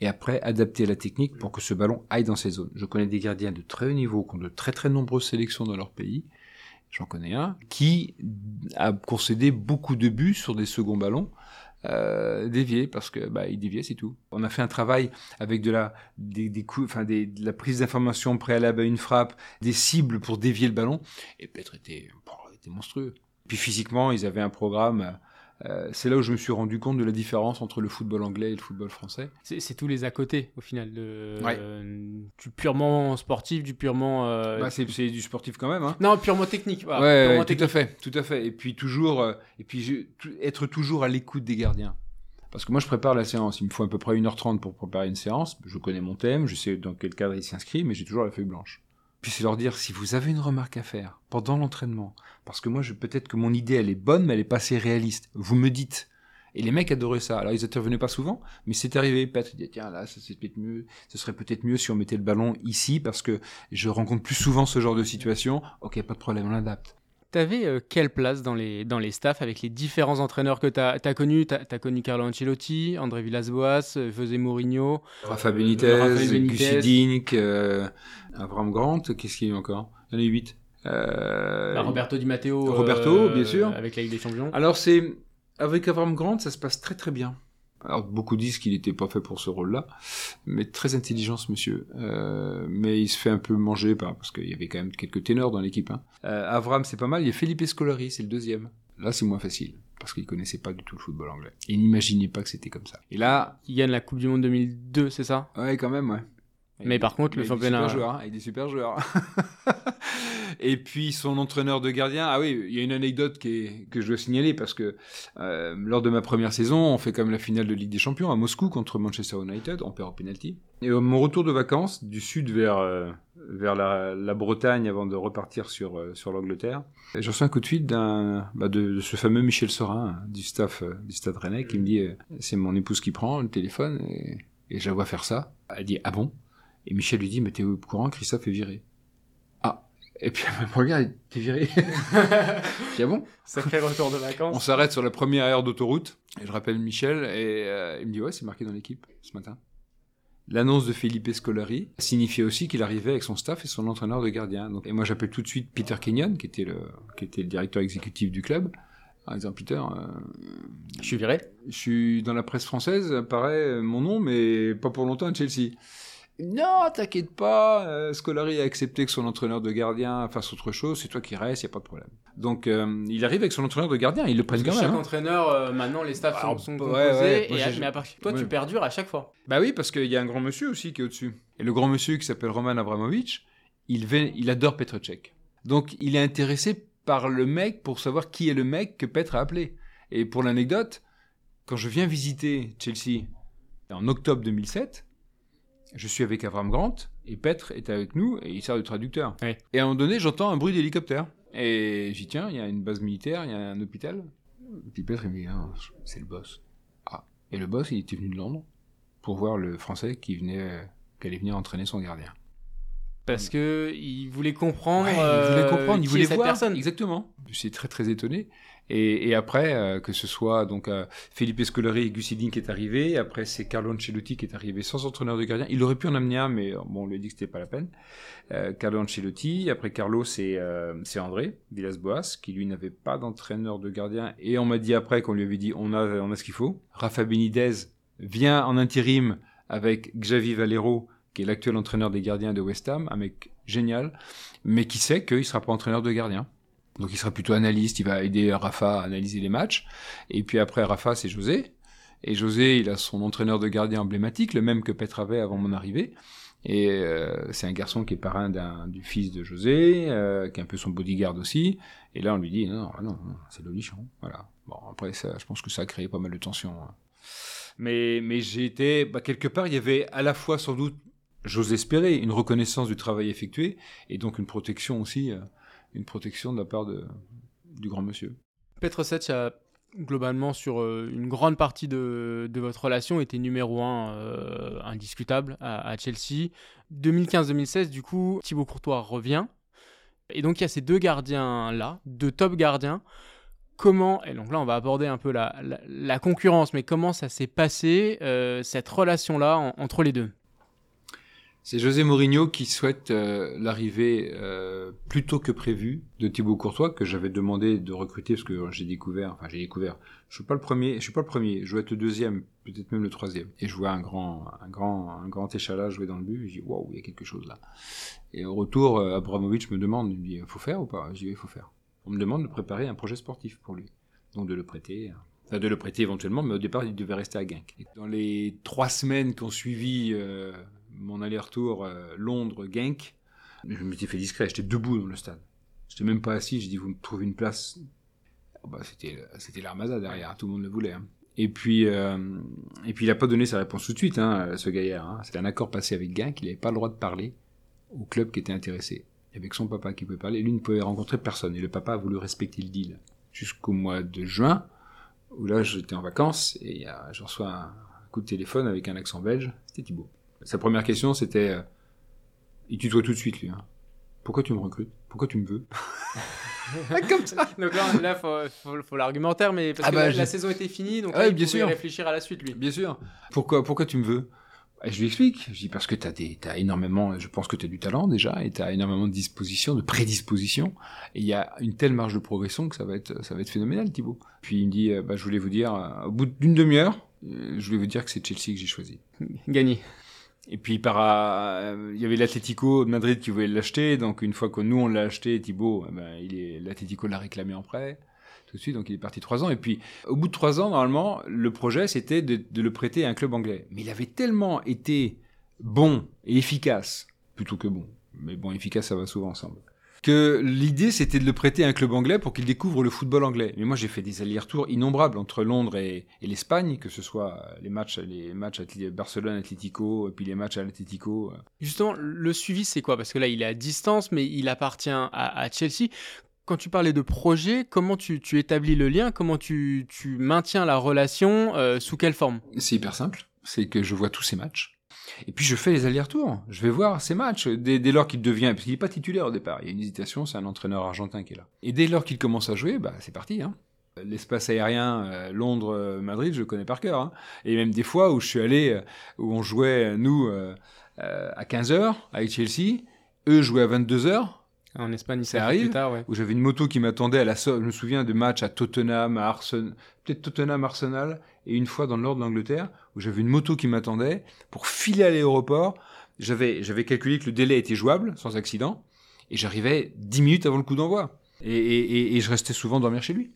et après adapter la technique pour que ce ballon aille dans ces zones. Je connais des gardiens de très haut niveau qui ont de très très nombreuses sélections dans leur pays, j'en connais un, qui a concédé beaucoup de buts sur des seconds ballons, euh, déviés parce que bah, il déviait c'est tout. On a fait un travail avec de la des, coups, enfin des, de la prise d'information préalable à une frappe, des cibles pour dévier le ballon et peut-être était, était monstrueux. Puis physiquement, ils avaient un programme. Euh, c'est là où je me suis rendu compte de la différence entre le football anglais et le football français. C'est tous les à côté, au final. du purement sportif, du purement. Euh, bah, c'est du sportif quand même. Hein. Non, purement technique. ouais, tout à fait, tout à fait. Et puis toujours, euh, et puis être toujours à l'écoute des gardiens. Parce que moi, je prépare la séance. Il me faut à peu près 1h30 pour préparer une séance. Je connais mon thème, je sais dans quel cadre il s'inscrit, mais j'ai toujours la feuille blanche. Puis c'est leur dire si vous avez une remarque à faire pendant l'entraînement, parce que moi je peut-être que mon idée elle est bonne mais elle est pas assez réaliste. Vous me dites. Et les mecs adoraient ça. Alors ils intervenaient pas souvent, mais c'est arrivé. Peut-être dit tiens là ça c'est peut-être. Ce serait peut-être mieux si on mettait le ballon ici parce que je rencontre plus souvent ce genre de situation. Ok pas de problème on l'adapte. T'avais avais quelle place dans les, dans les staffs avec les différents entraîneurs que tu as, connus? Tu as, connu Carlo Ancelotti, André Villas-Boas, José Mourinho, Rafa Benitez, Gus Dink, euh, Avram Grant, qu'est-ce qu'il y a encore? Il y en a eu 8. Euh, bah, Roberto Di Matteo. Roberto, bien sûr. Avec la Ligue des Champions. Alors, c'est avec Avram Grant, ça se passe très très bien. Alors beaucoup disent qu'il n'était pas fait pour ce rôle-là, mais très intelligent ce monsieur. Euh, mais il se fait un peu manger par parce qu'il y avait quand même quelques ténors dans l'équipe. Hein. Euh, Avram c'est pas mal. Il y a Felipe Scolari, c'est le deuxième. Là c'est moins facile parce qu'il connaissait pas du tout le football anglais. Il n'imaginait pas que c'était comme ça. Et là, il gagne la Coupe du Monde 2002, c'est ça? Ouais, quand même, ouais. Mais par contre, le championnat. Super joueur, avec des super joueurs. Et puis son entraîneur de gardien. Ah oui, il y a une anecdote qui est, que je dois signaler parce que euh, lors de ma première saison, on fait comme la finale de Ligue des Champions à Moscou contre Manchester United, on perd au penalty. Et au mon retour de vacances du sud vers euh, vers la, la, Bretagne avant de repartir sur euh, sur l'Angleterre, je reçois un coup de fil d'un bah de, de, ce fameux Michel Sorin du staff euh, du Stade Rennais qui me dit c'est mon épouse qui prend le téléphone et, et je la vois faire ça. Elle dit ah bon? Et Michel lui dit, mais t'es au courant, Christophe est viré. Ah. Et puis elle me regarde, t'es viré. je dis, ah bon Sacré retour de vacances. On s'arrête sur la première aire d'autoroute, et je rappelle Michel, et euh, il me dit, ouais, c'est marqué dans l'équipe ce matin. L'annonce de Felipe Scolari signifiait aussi qu'il arrivait avec son staff et son entraîneur de gardien. Donc, et moi, j'appelle tout de suite Peter Kenyon, qui était le, qui était le directeur exécutif du club, en disant Peter, euh, je suis viré. Je suis dans la presse française, paraît mon nom, mais pas pour longtemps à Chelsea. Non, t'inquiète pas, euh, Scolari a accepté que son entraîneur de gardien fasse autre chose, c'est toi qui restes, y a pas de problème. Donc euh, il arrive avec son entraîneur de gardien, il le prenne quand même. Chaque hein. entraîneur, euh, maintenant les staffs sont, sont composés, et mais à part toi tu perdures à chaque fois. Bah oui, parce qu'il y a un grand monsieur aussi qui est au-dessus. Et le grand monsieur qui s'appelle Roman Abramovich, il, il adore Petrocek. Donc il est intéressé par le mec pour savoir qui est le mec que Petr a appelé. Et pour l'anecdote, quand je viens visiter Chelsea en octobre 2007, je suis avec Avram Grant et Petre est avec nous et il sert de traducteur. Et à un moment donné, j'entends un bruit d'hélicoptère. Et j'y tiens, il y a une base militaire, il y a un hôpital. Et puis Petre, il me dit, ah, c'est le boss. Ah. Et le boss, il était venu de Londres pour voir le Français qui venait, qui allait venir entraîner son gardien. Parce que il voulait comprendre. il voulait comprendre, il voulait voir. Personne. Exactement. Je suis très très étonné. Et, et après, euh, que ce soit donc euh, Felipe Scolari et Gusidin qui est arrivé, après c'est Carlo Ancelotti qui est arrivé sans entraîneur de gardien. Il aurait pu en amener un, mais bon, on lui a dit que c'était pas la peine. Euh, Carlo Ancelotti, après Carlo c'est c'est André Villas-Boas qui lui n'avait pas d'entraîneur de gardien. Et on m'a dit après qu'on lui avait dit on a on a ce qu'il faut. Rafa Benitez vient en intérim avec Xavi Valero qui est l'actuel entraîneur des gardiens de West Ham, un mec génial, mais qui sait qu'il sera pas entraîneur de gardien. Donc il sera plutôt analyste, il va aider Rafa à analyser les matchs. Et puis après Rafa, c'est José. Et José, il a son entraîneur de gardien emblématique, le même que Petre avait avant mon arrivée. Et euh, c'est un garçon qui est parrain du fils de José, euh, qui est un peu son bodyguard aussi. Et là, on lui dit non, non, non c'est l'olichon. Voilà. Bon, après ça, je pense que ça a créé pas mal de tensions. Hein. Mais, mais j'ai été, bah, quelque part, il y avait à la fois sans doute, j'ose espérer, une reconnaissance du travail effectué, et donc une protection aussi. Euh, une protection de la part de, du grand monsieur. Petroset a globalement sur euh, une grande partie de, de, votre relation était numéro un euh, indiscutable à, Chelsea. 2015-2016, du coup, Thibaut Courtois revient. Et donc il y a ces deux gardiens là, deux top gardiens. Comment, et donc là on va aborder un peu la, la, concurrence, mais comment ça s'est passé, euh, cette relation-là entre les deux? C'est José Mourinho qui souhaite euh, l'arrivée euh, plus tôt que prévu de Thibaut Courtois que j'avais demandé de recruter parce que j'ai découvert, enfin j'ai découvert, je suis pas le premier, je suis pas le premier, je dois être le deuxième, peut-être même le troisième, et je vois un grand, un grand, un grand échalage jouer dans le but, je dis waouh, il y a quelque chose là. Et au retour, euh, Abramovich me demande, il me dit faut faire ou pas? Je dis il faut faire. On me demande de préparer un projet sportif pour lui, donc de le prêter. Enfin, de le prêter éventuellement, mais au départ, il devait rester à Genk. dans les trois semaines qui ont suivi euh, mon aller-retour euh, Londres-Genk, je me suis fait discret, j'étais debout dans le stade. J'étais même pas assis, j'ai dit, vous me trouvez une place. Oh, bah, c'était, c'était l'armada derrière, tout le monde le voulait. Hein. Et puis, euh, et puis il a pas donné sa réponse tout de suite, hein, ce gaillard. Hein. C'était un accord passé avec Genk, il n'avait pas le droit de parler au club qui était intéressé. Avec son papa qui pouvait parler, lui ne pouvait rencontrer personne. Et le papa a voulu respecter le deal. Jusqu'au mois de juin, où là j'étais en vacances, et je reçois un coup de téléphone avec un accent belge, c'était Thibaut. Sa première question, c'était, euh, il tutoie tout de suite, lui. Hein. Pourquoi tu me recrutes? Pourquoi tu me veux? Comme ça. Donc là, là faut, faut, l'argumentaire, mais parce Ah que bah, la, saison était finie, donc Ouais, là, il bien sûr. réfléchir à la suite, lui. Bien sûr. Pourquoi, pourquoi tu me veux? Et Je lui explique. Je dis parce que tu as, énormément, je pense que tu as du talent déjà, et tu as énormément de disposition, de prédisposition. Et il y a une telle marge de progression que ça va être, ça va être phénoménal, Thibaut. Puis il me dit, euh, bah, je voulais vous dire, euh, au bout d'une demi-heure, euh, je voulais vous dire que c'est Chelsea que j'ai choisi. Gagné. Et puis par, euh, il y avait l'Atlético de Madrid qui voulait l'acheter, donc une fois que nous on l'a acheté, Thibaut, eh ben, il est, l'Atlético l'a réclamé en prêt tout de suite, donc il est parti trois ans. Et puis au bout de trois ans, normalement, le projet c'était de, de le prêter à un club anglais. Mais il avait tellement été bon et efficace, plutôt que bon, mais bon efficace ça va souvent ensemble, que l'idée c'était de le prêter à un club anglais pour qu'il découvre le football anglais. Mais moi j'ai fait des allers-retours innombrables entre Londres et, et l'Espagne, que ce soit les matchs, les matchs Atlé- Barcelone-Atlético, et puis les matchs à l'Atlético. Justement, le suivi, c'est quoi? Parce que là, il est à distance, mais il appartient à, à Chelsea. Quand tu parlais de projet, comment tu, tu établis le lien? Comment tu, tu maintiens la relation euh, Sous quelle forme? C'est hyper simple. C'est que je vois tous ces matchs. Et puis je fais les allers-retours. Je vais voir ces matchs. Dès, dès lors qu'il devient, parce qu'il n'est pas titulaire au départ, il y a une hésitation, c'est un entraîneur argentin qui est là. Et dès lors qu'il commence à jouer, bah c'est parti. Hein. L'espace aérien euh, Londres-Madrid, je le connais par cœur. Hein. Et même des fois où je suis allé, euh, où on jouait, nous, euh, à 15h avec Chelsea, eux jouaient à 22h, En Espagne, Ça arrive. plus tard, ouais. où j'avais une moto qui m'attendait à la so- Je me souviens de matchs à Tottenham, à Arsenal, peut-être Tottenham, Arsenal, et une fois dans le nord de l'Angleterre, où j'avais une moto qui m'attendait pour filer à l'aéroport. J'avais, j'avais calculé que le délai était jouable, sans accident, et j'arrivais 10 minutes avant le coup d'envoi. Et, et, et, et je restais souvent dormir chez lui.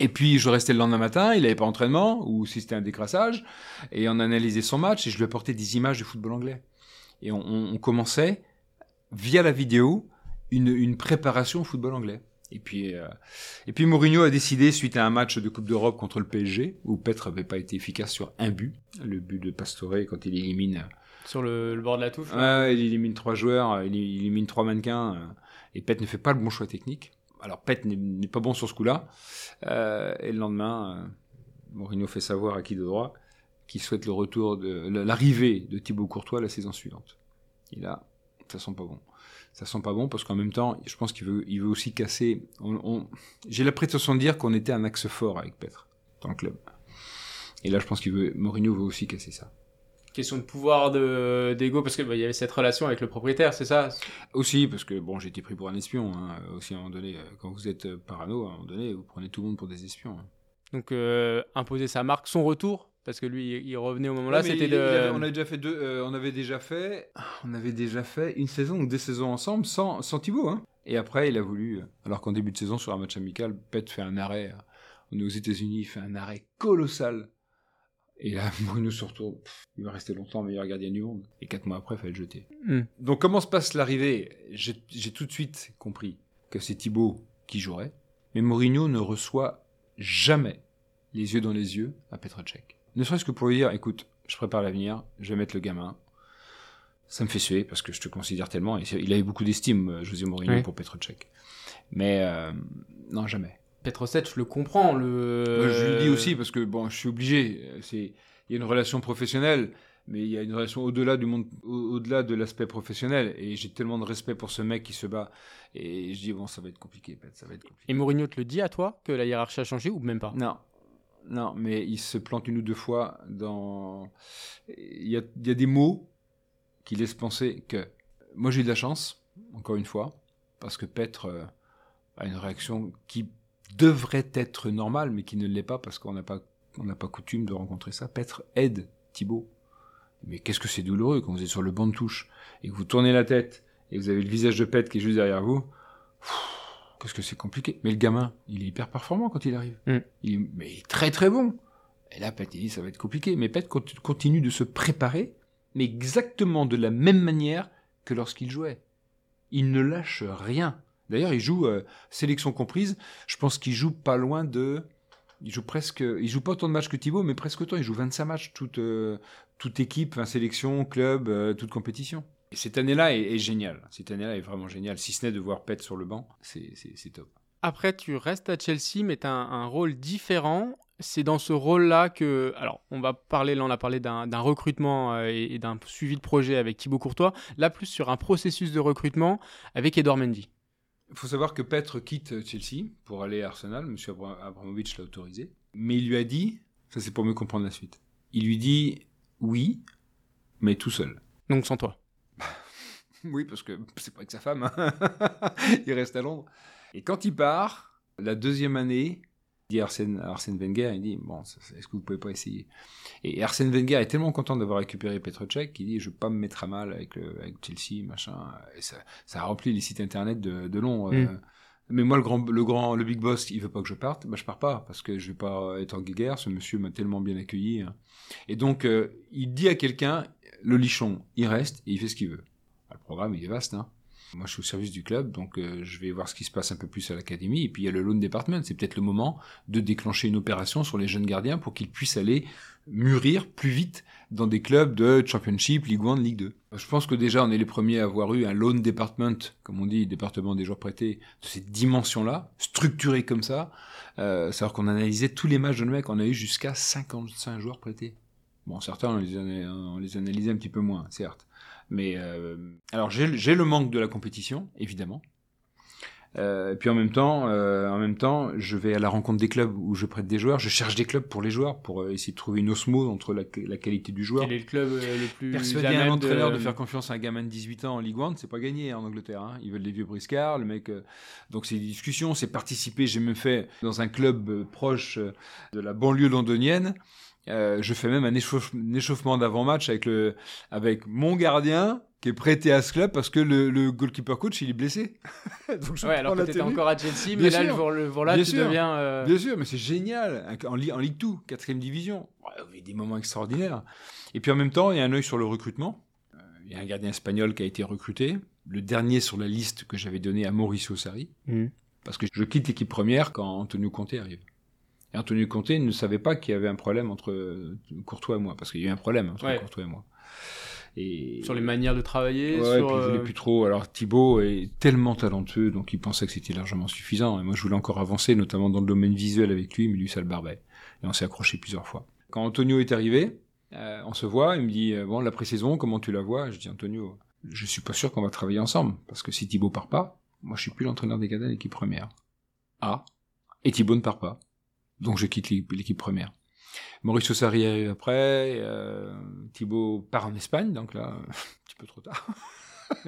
Et puis je restais le lendemain matin, il n'avait pas entraînement, ou si c'était un décrassage, et on analysait son match, et je lui apportais des images du football anglais. Et on, on- on commençait, via la vidéo, une, une préparation au football anglais. Et puis, euh, et puis Mourinho a décidé, suite à un match de Coupe d'Europe contre le PSG, où Petre n'avait pas été efficace sur un but, le but de Pastore quand il élimine, Sur le, le bord de la touche. là. Ouais, il élimine trois joueurs, il il élimine trois mannequins, euh, et Pet ne fait pas le bon choix technique. Alors Pet n'est- n'est pas bon sur ce coup-là. Euh, et le lendemain, euh, Mourinho fait savoir à qui de droit qu'il souhaite le retour de l'arrivée de Thibaut Courtois la saison suivante. Et là, ça sent pas bon. Ça sent pas bon parce qu'en même temps, je pense qu'il veut, il veut aussi casser. on- on- J'ai la prétention de dire qu'on était un axe fort avec Petre dans le club. Et là, je pense qu'il veut, Mourinho veut aussi casser ça. Question de pouvoir de- d'ego, parce qu'il y avait cette relation avec le propriétaire, c'est ça? Aussi, parce que bon, j'ai été pris pour un espion. Hein, aussi, à un moment donné, euh, quand vous êtes parano, à un moment donné, vous prenez tout le monde pour des espions. hein. Donc, euh, imposer sa marque, son retour, parce que lui, il revenait au moment-là, Ouais, mais c'était de... il avait- on avait déjà fait deux. euh, on avait déjà fait. On avait déjà fait une saison ou deux saisons ensemble sans, sans Thibaut. Hein. Et après, il a voulu. euh, Alors qu'en début de saison, sur un match amical, Pet fait un arrêt. euh, On est aux États-Unis, il fait un arrêt colossal. Et là, Bruno se retourne. Pff, Il va rester longtemps meilleur gardien du monde. Et quatre mois après, il fallait le jeter. Hmm. Donc comment se passe l'arrivée? J'ai tout de suite compris que c'est Thibaut qui jouerait, mais Mourinho ne reçoit jamais les yeux dans les yeux à Petr Cech. Ne serait-ce que pour lui dire, écoute, je prépare l'avenir, je vais mettre le gamin. Ça me fait suer parce que je te considère tellement. Et il avait beaucoup d'estime, euh, José Mourinho, Oui. pour Petr Cech. Mais euh, non, jamais. Petroset, je le comprends. Le... Je le dis aussi parce que bon, je suis obligé. C'est il y a une relation professionnelle, mais il y a une relation au-delà du monde, au- au-delà de l'aspect professionnel. Et j'ai tellement de respect pour ce mec qui se bat. Et je dis bon, ça va être compliqué, Pet, ça va être compliqué. Et Mourinho te le dit à toi, que la hiérarchie a changé, ou même pas? Non, non, mais il se plante une ou deux fois dans. Il y a, des mots qui laissent penser que. Moi, j'ai eu de la chance, encore une fois, parce que Petre euh, a une réaction qui devrait être normale, mais qui ne l'est pas parce qu'on n'a pas, pas coutume de rencontrer ça. Petre aide Thibaut. Mais qu'est-ce que c'est douloureux quand vous êtes sur le banc de touche et que vous tournez la tête et vous avez le visage de Petre qui est juste derrière vous. Pff, Qu'est-ce que c'est compliqué. Mais le gamin, il est hyper performant quand il arrive. Mm. Il est, mais il est très très bon. Et là, Pet, il dit, ça va être compliqué. Mais Pet cont- continue de se préparer, mais exactement de la même manière que lorsqu'il jouait. Il ne lâche rien. D'ailleurs, il joue, euh, sélection comprise, je pense qu'il joue pas loin de... Il joue presque... Il joue pas autant de matchs que Thibaut, mais presque autant. Il joue 25 matchs, toute, euh, toute équipe, enfin, sélection, club, euh, toute compétition. Et cette année-là est, est géniale. Cette année-là est vraiment géniale. Si ce n'est de voir Pet sur le banc, c'est top. Après, tu restes à Chelsea, mais tu as un, un rôle différent. C'est dans ce rôle-là que. Alors, on va parler, là, on a parlé d'un recrutement euh, et, et d'un suivi de projet avec Thibaut Courtois. Là, plus sur un processus de recrutement avec Edouard Mendy. Il faut savoir que Petre quitte Chelsea pour aller à Arsenal. Monsieur Abramovich l'a autorisé. Mais il lui a dit, ça c'est pour mieux comprendre la suite, il lui dit oui, mais tout seul. Donc sans toi Oui, parce que c'est pas avec sa femme. Hein. il reste à Londres. Et quand il part, la deuxième année, il dit Arsène, Arsène Wenger, il dit bon, est-ce que vous pouvez pas essayer? Et Arsène Wenger est tellement content d'avoir récupéré Petr Cech qu'il dit je vais pas me mettre à mal avec, avec Chelsea, machin. Et ça, ça, a rempli les sites internet de, de long. Euh. Mm. mais moi, le grand, le grand, le big boss, il veut pas que je parte. Bah, je pars pas parce que je vais pas être en guerre. Ce monsieur m'a tellement bien accueilli. Hein. Et donc, euh, il dit à quelqu'un, le lichon, il reste et il fait ce qu'il veut. Le programme, il est vaste. Hein. Moi, je suis au service du club, donc euh, je vais voir ce qui se passe un peu plus à l'académie. Et puis, il y a le loan department. C'est peut-être le moment de déclencher une opération sur les jeunes gardiens pour qu'ils puissent aller mûrir plus vite dans des clubs de Championship, Ligue 1, Ligue 2. Je pense que déjà, on est les premiers à avoir eu un loan department, comme on dit, département des joueurs prêtés, de cette dimension-là, structuré comme ça. Euh, C'est-à-dire qu'on analysait tous les matchs de mec, on a eu jusqu'à 55 joueurs prêtés. Bon, certains, on les analysait un petit peu moins, certes. Mais euh, alors j'ai le manque de la compétition, évidemment. Euh, et puis en même temps, euh, en même temps, je vais à la rencontre des clubs où je prête des joueurs. Je cherche des clubs pour les joueurs, pour essayer de trouver une osmose entre la, la, qualité du joueur. Quel est le club le plus Persuader un entraîneur de... de... faire confiance à un gamin de 18 ans en Ligue 1, c'est pas gagné en Angleterre. Hein. Ils veulent des vieux briscards, le mec. Euh, donc c'est des discussions, c'est participer. J'ai même fait dans un club proche de la banlieue londonienne. Euh, je fais même un, échauffe, un échauffement d'avant-match avec le, avec mon gardien qui est prêté à ce club parce que le, le goalkeeper coach il est blessé. Donc je ouais, alors que t'étais encore à Chelsea, mais là sûr. le jour, là Bien tu sûr. deviens. Euh... Bien sûr, mais c'est génial en, en Ligue 2, quatrième division, ouais, des moments extraordinaires. Et puis en même temps, il y a un œil sur le recrutement. Euh, il y a un gardien espagnol qui a été recruté, le dernier sur la liste que j'avais donnée à Mauricio Sarri, mmh. parce que je quitte l'équipe première quand Antonio Conte arrive. Et Antonio Conte ne savait pas qu'il y avait un problème entre Courtois et moi, parce qu'il y a eu un problème entre ouais. Courtois et moi. Et... Sur les manières de travailler ouais, sur, puis je voulais plus trop. Alors Thibaut est tellement talentueux, donc il pensait que c'était largement suffisant. Et moi, je voulais encore avancer, notamment dans le domaine visuel avec lui, mais lui, ça le barbait. Et on s'est accroché plusieurs fois. Quand Antonio est arrivé, euh, on se voit, il me dit, euh, bon, la pré-saison, comment tu la vois? Je dis, Antonio, je suis pas sûr qu'on va travailler ensemble, parce que si Thibaut part pas, moi, je suis plus l'entraîneur des cadets de l'équipe première. Ah, et Thibaut ne part pas. Donc je quitte l'équipe première. Mauricio Sarri arrive après, euh, Thibaut part en Espagne, donc là, un petit peu trop tard.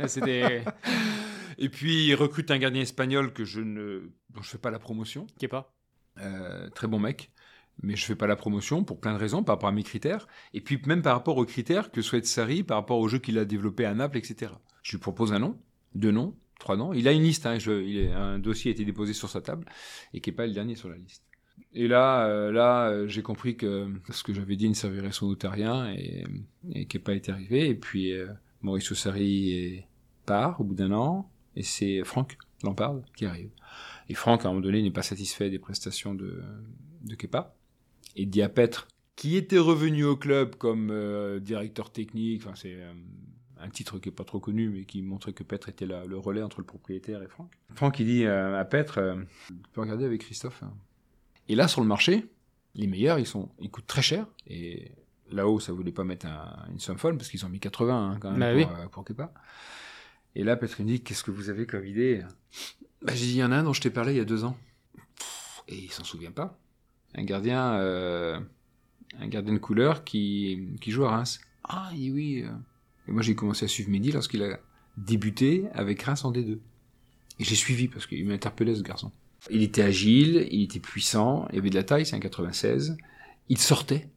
Et puis il recrute un gardien espagnol que je ne, dont je fais pas la promotion. Qui est pas. Euh, très bon mec, mais je fais pas la promotion pour plein de raisons, par rapport à mes critères, et puis même par rapport aux critères que souhaite Sarri, par rapport au jeu qu'il a développé à Naples, etc. Je lui propose un nom, deux noms, trois noms. Il a une liste, hein, je, il est, un dossier a été déposé sur sa table et qui est pas le dernier sur la liste. Et là, euh, là, euh, j'ai compris que ce que j'avais dit ne servirait sans doute à rien et, et qui pas été arrivé. Et puis, euh, Maurice Sarri part au bout d'un an et c'est Franck Lampard qui arrive. Et Franck, à un moment donné, n'est pas satisfait des prestations de, Kepa et dit à Petre, qui était revenu au club comme directeur technique, enfin c'est un titre qui est pas trop connu, mais qui montrait que Petre était le relais entre le propriétaire et Franck. Franck, il dit à Petre, tu peux regarder avec Christophe. Hein. Et là, sur le marché, les meilleurs, ils, sont, ils coûtent très cher. Et là-haut, ça voulait pas mettre un, une somme folle, parce qu'ils ont mis 80 hein, quand même bah pour, oui. euh, pour Kepa. Et là, me dit, qu'est-ce que vous avez comme idée? Bah, J'ai dit, il y en a un dont je t'ai parlé il y a deux ans. Et il s'en souvient pas. Un gardien, euh, un gardien de couleur qui, qui joue à Reims. Ah oui, oui. euh. Et moi, j'ai commencé à suivre Mehdi lorsqu'il a débuté avec Reims en D2. Et j'ai suivi parce qu'il m'a interpellé ce garçon. Il était agile, il était puissant, il avait de la taille, c'est un 96. Il sortait.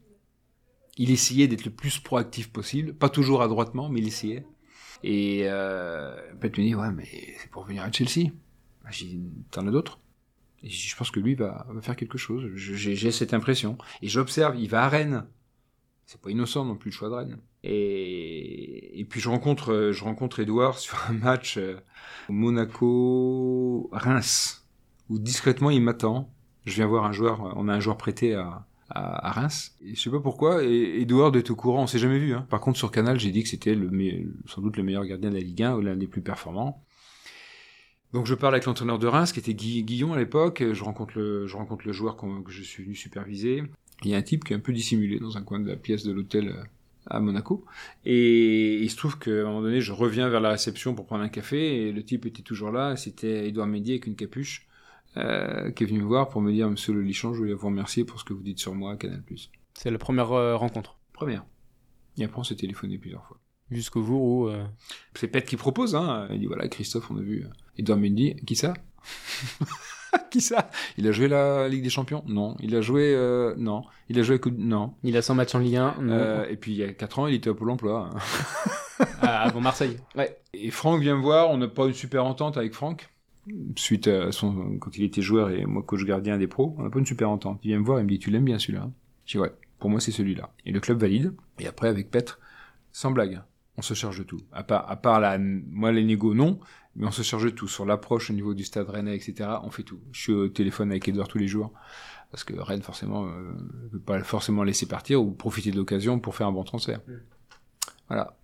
Il essayait d'être le plus proactif possible, pas toujours adroitement, mais il essayait. Et euh, Pet me dit, ouais, mais c'est pour venir à Chelsea. Bah, J'ai dit, t'en as d'autres? Et je pense que lui va, va faire quelque chose. J'ai cette impression. Et j'observe, il va à Rennes. C'est pas innocent non plus le choix de Rennes. Et, et puis je rencontre, je rencontre Edouard sur un match euh, Monaco-Reims où discrètement il m'attend. Je viens voir un joueur, on a un joueur prêté à, Reims. Et je sais pas pourquoi, et Edouard est au courant, on s'est jamais vu. Hein. Par contre sur Canal, j'ai dit que c'était sans doute le meilleur gardien de la Ligue 1 ou l'un des plus performants. Donc je parle avec l'entraîneur de Reims qui était Guy, Guillon à l'époque. Je rencontre le, joueur que je suis venu superviser. Il y a un type qui est un peu dissimulé dans un coin de la pièce de l'hôtel euh, à Monaco. Et il se trouve qu'à un moment donné, je reviens vers la réception pour prendre un café et le type était toujours là. C'était Edouard Mendy avec une capuche euh, qui est venu me voir pour me dire Monsieur Le je voulais vous remercier pour ce que vous dites sur moi, Canal+. C'est la première euh, rencontre. Première. Et après, on s'est téléphoné plusieurs fois. Jusqu'au jour où. Euh, C'est Pet qui propose, hein. Il dit voilà, Christophe, on a vu Edouard Mendy. Qui ça? Qui ça? Il a joué la Ligue des Champions? Non. Il a joué. Euh, non. Il a joué. Non. Il a 100 matchs en Ligue 1 euh, Et puis il y a 4 ans, il était au Pôle emploi. ah, avant Marseille. Ouais. Et Franck vient me voir. On n'a pas une super entente avec Franck. Suite à son. Quand il était joueur et moi coach gardien des pros, on n'a pas une super entente. Il vient me voir et me dit Tu l'aimes bien celui-là? Je dis Ouais. Pour moi, c'est celui-là. Et le club valide. Et après, avec Petre, sans blague on se charge de tout. À part, à part la, moi les négos non, mais on se charge de tout. Sur l'approche au niveau du stade rennais, etc., on fait tout. Je suis au téléphone avec Edouard tous les jours, parce que Rennes, forcément, euh, ne veut pas forcément laisser partir ou profiter de l'occasion pour faire un bon transfert. Mm. Voilà.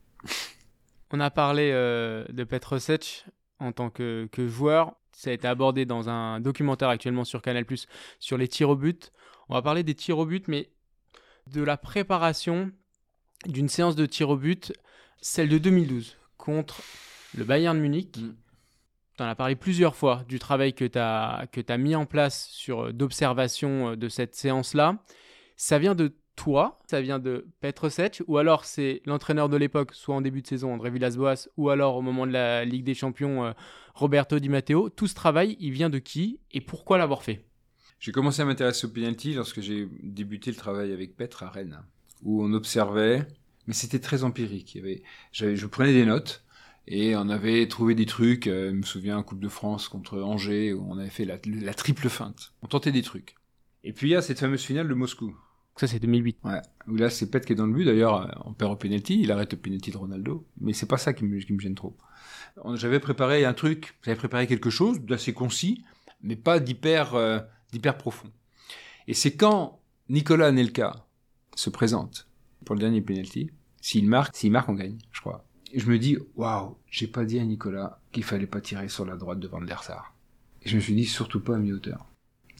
On a parlé euh, de Petrosec en tant que, que joueur. Ça a été abordé dans un documentaire actuellement sur Canal+, sur les tirs au but. On va parler des tirs au but, mais de la préparation d'une séance de tirs au but celle de 2012 contre le Bayern de Munich. Mm. Tu en as parlé plusieurs fois du travail que tu as, que as mis en place sur euh, d'observation euh, de cette séance-là. Ça vient de toi, ça vient de Petrosec, ou alors c'est l'entraîneur de l'époque, soit en début de saison, André Villas-Boas, ou alors au moment de la Ligue des Champions, euh, Roberto Di Matteo. Tout ce travail, il vient de qui et pourquoi l'avoir fait? J'ai commencé à m'intéresser au penalty lorsque j'ai débuté le travail avec Petre à Rennes, où on observait mais c'était très empirique. Je prenais des notes et on avait trouvé des trucs. Euh, je me souviens en Coupe de France contre Angers où on avait fait la, triple feinte. On tentait des trucs. Et puis il y a cette fameuse finale de Moscou. Ça c'est 2008. Ouais. Là c'est Pet qui est dans le but. D'ailleurs, euh, on perd au penalty. Il arrête le penalty de Ronaldo. Mais c'est pas ça qui me, gêne trop. J'avais préparé un truc. J'avais préparé quelque chose d'assez concis, mais pas d'hyper euh, d'hyper profond. Et c'est quand Nicolas Anelka se présente pour le dernier penalty s'il marque, s'il marque, on gagne, je crois. Et je me dis, waouh, j'ai pas dit à Nicolas qu'il fallait pas tirer sur la droite de Van der. Et je me suis dit, surtout pas à mi-hauteur.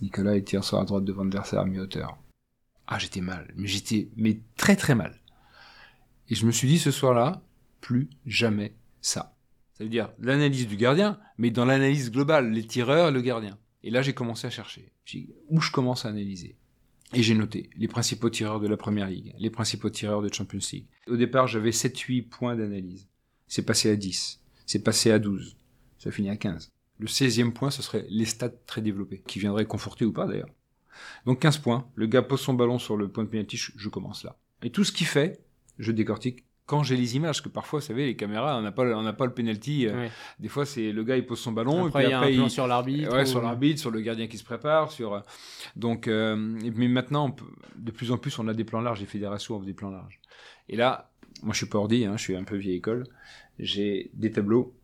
Nicolas, il tire sur la droite de Van der à mi-hauteur. Ah, j'étais mal. Mais j'étais, mais très très mal. Et je me suis dit ce soir-là, plus jamais ça. Ça veut dire l'analyse du gardien, mais dans l'analyse globale, les tireurs, le gardien. Et là, j'ai commencé à chercher. Où je commence à analyser et j'ai noté les principaux tireurs de la Première Ligue, les principaux tireurs de Champions League. Au départ, j'avais 7-8 points d'analyse. C'est passé à 10. C'est passé à 12. Ça finit à 15. Le 16e point, ce serait les stats très développés, qui viendraient conforter ou pas d'ailleurs. Donc 15 points. Le gars pose son ballon sur le point de pénalty, je commence là. Et tout ce qu'il fait, je décortique quand j'ai les images, que parfois, vous savez, les caméras, on n'a pas, on n'a pas le penalty. Euh, des fois, c'est le gars, il pose son ballon. Après, il y a un plan sur l'arbitre. Ouais, sur l'arbitre, sur le gardien qui se prépare, sur. Euh, donc, euh, mais maintenant, de plus en plus, on a des plans larges. Les fédérations offrent des plans larges. Et là, moi, je suis pas ordi, hein, je suis un peu vieille école. J'ai des tableaux,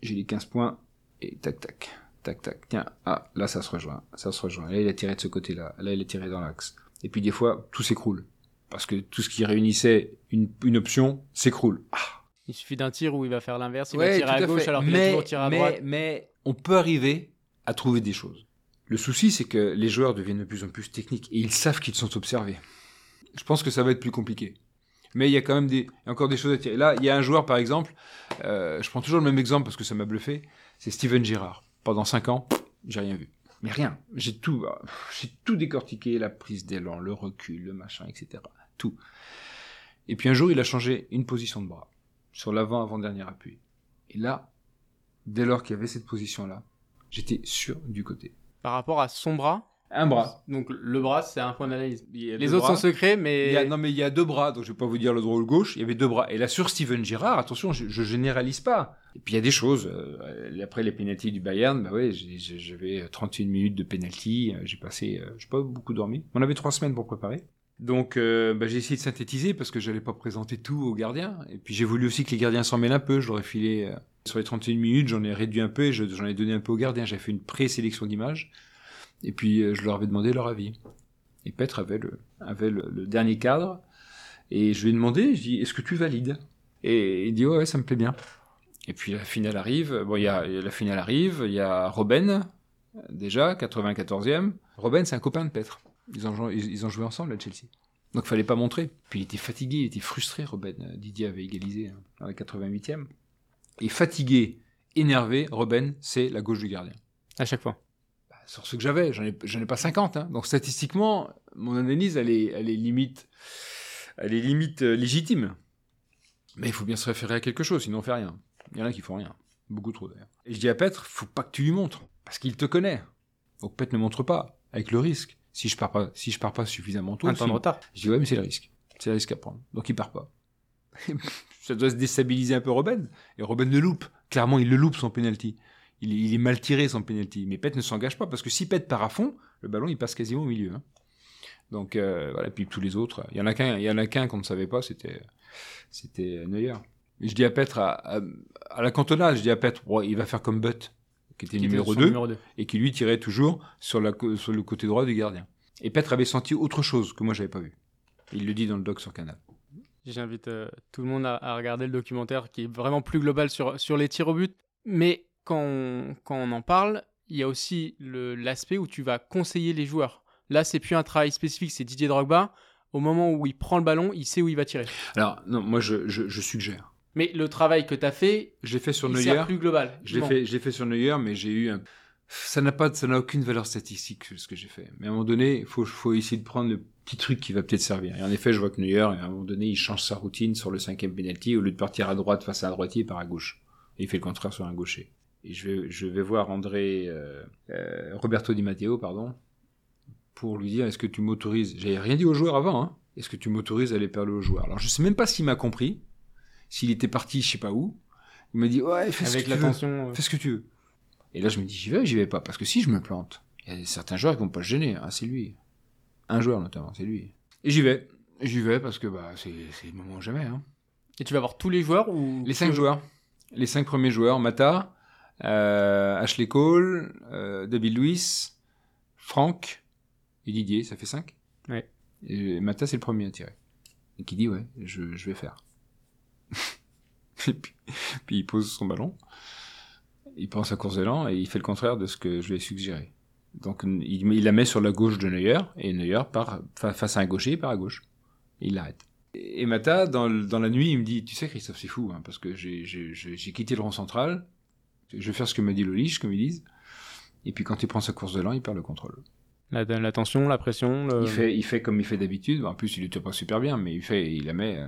j'ai les 15 points, et tac, tac, tac, tac. Tiens, ah, là, ça se rejoint, ça se rejoint. Là, il a tiré de ce côté-là. Là, il a tiré dans l'axe. Et puis, des fois, tout s'écroule parce que tout ce qui réunissait une, une option s'écroule. Ah. Il suffit d'un tir où il va faire l'inverse, il va tirer à, gauche alors qu'il toujours tirer à droite. Mais on peut arriver à trouver des choses. Le souci, c'est que les joueurs deviennent de plus en plus techniques et ils savent qu'ils sont observés. Je pense que ça va être plus compliqué. Mais il y a quand même des, encore des choses à tirer. Là, il y a un joueur, par exemple, euh, je prends toujours le même exemple parce que ça m'a bluffé, c'est Steven Girard. Pendant 5 ans, j'ai rien vu. Mais rien. J'ai tout, j'ai tout décortiqué, la prise d'élan, le recul, le machin, etc tout. Et puis un jour, il a changé une position de bras, sur l'avant avant-dernier appui. Et là, dès lors qu'il y avait cette position-là, j'étais sûr du côté. Par rapport à son bras un bras. Donc le bras, c'est un point d'analyse. Les autres sont secrets, mais... non, mais il y a deux bras, donc je vais pas vous dire le droit ou le gauche. Il y avait deux bras. Et là, sur Steven Girard, attention, je, je généralise pas. Et puis il y a des choses. Euh, après les pénalties du Bayern, bah ouais, j'avais 31 minutes de pénalty. Euh, j'ai passé, euh, j'ai pas beaucoup dormi. On avait trois semaines pour préparer. Donc euh, bah, j'ai essayé de synthétiser parce que j'allais pas présenter tout aux gardiens. Et puis j'ai voulu aussi que les gardiens s'en mêlent un peu. Je leur ai filé euh, sur les 31 minutes, j'en ai réduit un peu et j'en ai donné un peu aux gardiens. J'ai fait une pré-sélection d'images. Et puis euh, je leur avais demandé leur avis. Et Petre avait le, dernier cadre. Et je lui ai demandé, je dis, est-ce que tu valides? Et il dit, ouais, ça me plaît bien. Et puis la finale arrive. Bon, il y a, la finale arrive. Il y a Robben, déjà, 94e. Robben, c'est un copain de Petre. Ils ont, joué, ensemble à Chelsea. Donc, fallait pas montrer. Puis, il était fatigué, il était frustré, Robben. Didier avait égalisé dans la 88e. Et fatigué, énervé, Robben, c'est la gauche du gardien. À chaque fois. Sur ce que j'avais, j'en ai, j'en ai pas 50. Hein. Donc, statistiquement, mon analyse, elle est, elle est limite, elle est limite euh, légitime. Mais il faut bien se référer à quelque chose, sinon on fait rien. Il y en a qui font rien. Beaucoup trop d'ailleurs. Et je dis à Petre, faut pas que tu lui montres. Parce qu'il te connaît. Donc Petre ne montre pas. Avec le risque. Si je pars pas, si je pars pas suffisamment tôt. Un temps de retard. Je dis ouais, mais c'est le risque. C'est le risque à prendre. Donc il part pas. Ça doit se déstabiliser un peu Robben. Et Robben le loupe. Clairement, il le loupe son penalty. Il est, il est mal tiré son penalty. Mais Pet ne s'engage pas parce que si Pet part à fond, le ballon il passe quasiment au milieu. hein. Donc euh, voilà. Puis tous les autres, il y en a qu'un, il y en a qu'un qu'on ne savait pas, c'était c'était Neuer. Et je dis à Petre à, à, à la cantonade, je dis à Petre, ouais, il va faire comme Butt, qui était Qui numéro son 2 numéro 2. et qui lui tirait toujours sur, la, sur le côté droit du gardien. Et Petre avait senti autre chose que moi j'avais pas vu. Il le dit dans le doc sur Canal. J'invite euh, tout le monde à, à regarder le documentaire qui est vraiment plus global sur, sur les tirs au but. Mais quand on, quand on en parle, il y a aussi l'aspect où tu vas conseiller les joueurs. Là, c'est plus un travail spécifique, c'est Didier Drogba. Au moment où il prend le ballon, il sait où il va tirer. Alors non, moi je, je, je suggère. Mais le travail que tu as fait, Je l'ai fait sur Neuer. plus global. Je l'ai Bon. fait, sur Neuer, mais j'ai eu un... Ça n'a pas, ça n'a aucune valeur statistique ce que j'ai fait. Mais à un moment donné, il faut, faut essayer de prendre le petit truc qui va peut-être servir. Et en effet, je vois que Neuer, à un moment donné, il change sa routine sur le cinquième penalty au lieu de partir à droite face à un droitier, il part à gauche. Et il fait le contraire sur un gaucher. Et je vais, je vais voir André, euh, euh, Roberto Di Matteo, pardon, pour lui dire est-ce que tu m'autorises J'avais rien dit aux joueurs avant. Hein, est-ce que tu m'autorises à aller parler aux joueurs Alors je sais même pas s'il m'a compris, s'il était parti, je sais pas où. Il m'a dit ouais, fais ce Avec que tu veux. l'attention. euh, Fais ce que tu veux. Et là, je me dis, j'y vais j'y vais pas Parce que si je me plante, il y a certains joueurs qui vont pas se gêner. Ah, c'est lui. Un joueur notamment, c'est lui. Et j'y vais. J'y vais parce que bah, c'est c'est le moment jamais. Hein. Et tu vas voir tous les joueurs ou Les cinq joueurs. Les cinq premiers joueurs. Mata, Ashley Cole, euh, David Luiz, Franck et Didier. Ça fait cinq Ouais. Et Mata, c'est le premier à tirer. Et qui dit, ouais, je, je vais faire. et puis, puis il pose son ballon. Il prend sa course d'élan et il fait le contraire de ce que je lui ai suggéré. Donc il, il la met sur la gauche de Neuer et Neuer part fa- face à un gaucher, il part à gauche. Et il l'arrête. Et Mata, dans, dans la nuit, il me dit, tu sais Christophe, c'est fou, hein, parce que j'ai- quitté le rang central, je vais faire ce que m'a dit Loliche, comme ils disent, et puis quand il prend sa course de l'an, il perd le contrôle. La, la tension, la pression. le- Il, fait, il fait comme il fait d'habitude, en plus il ne tire pas super bien, mais il fait, il la met... euh,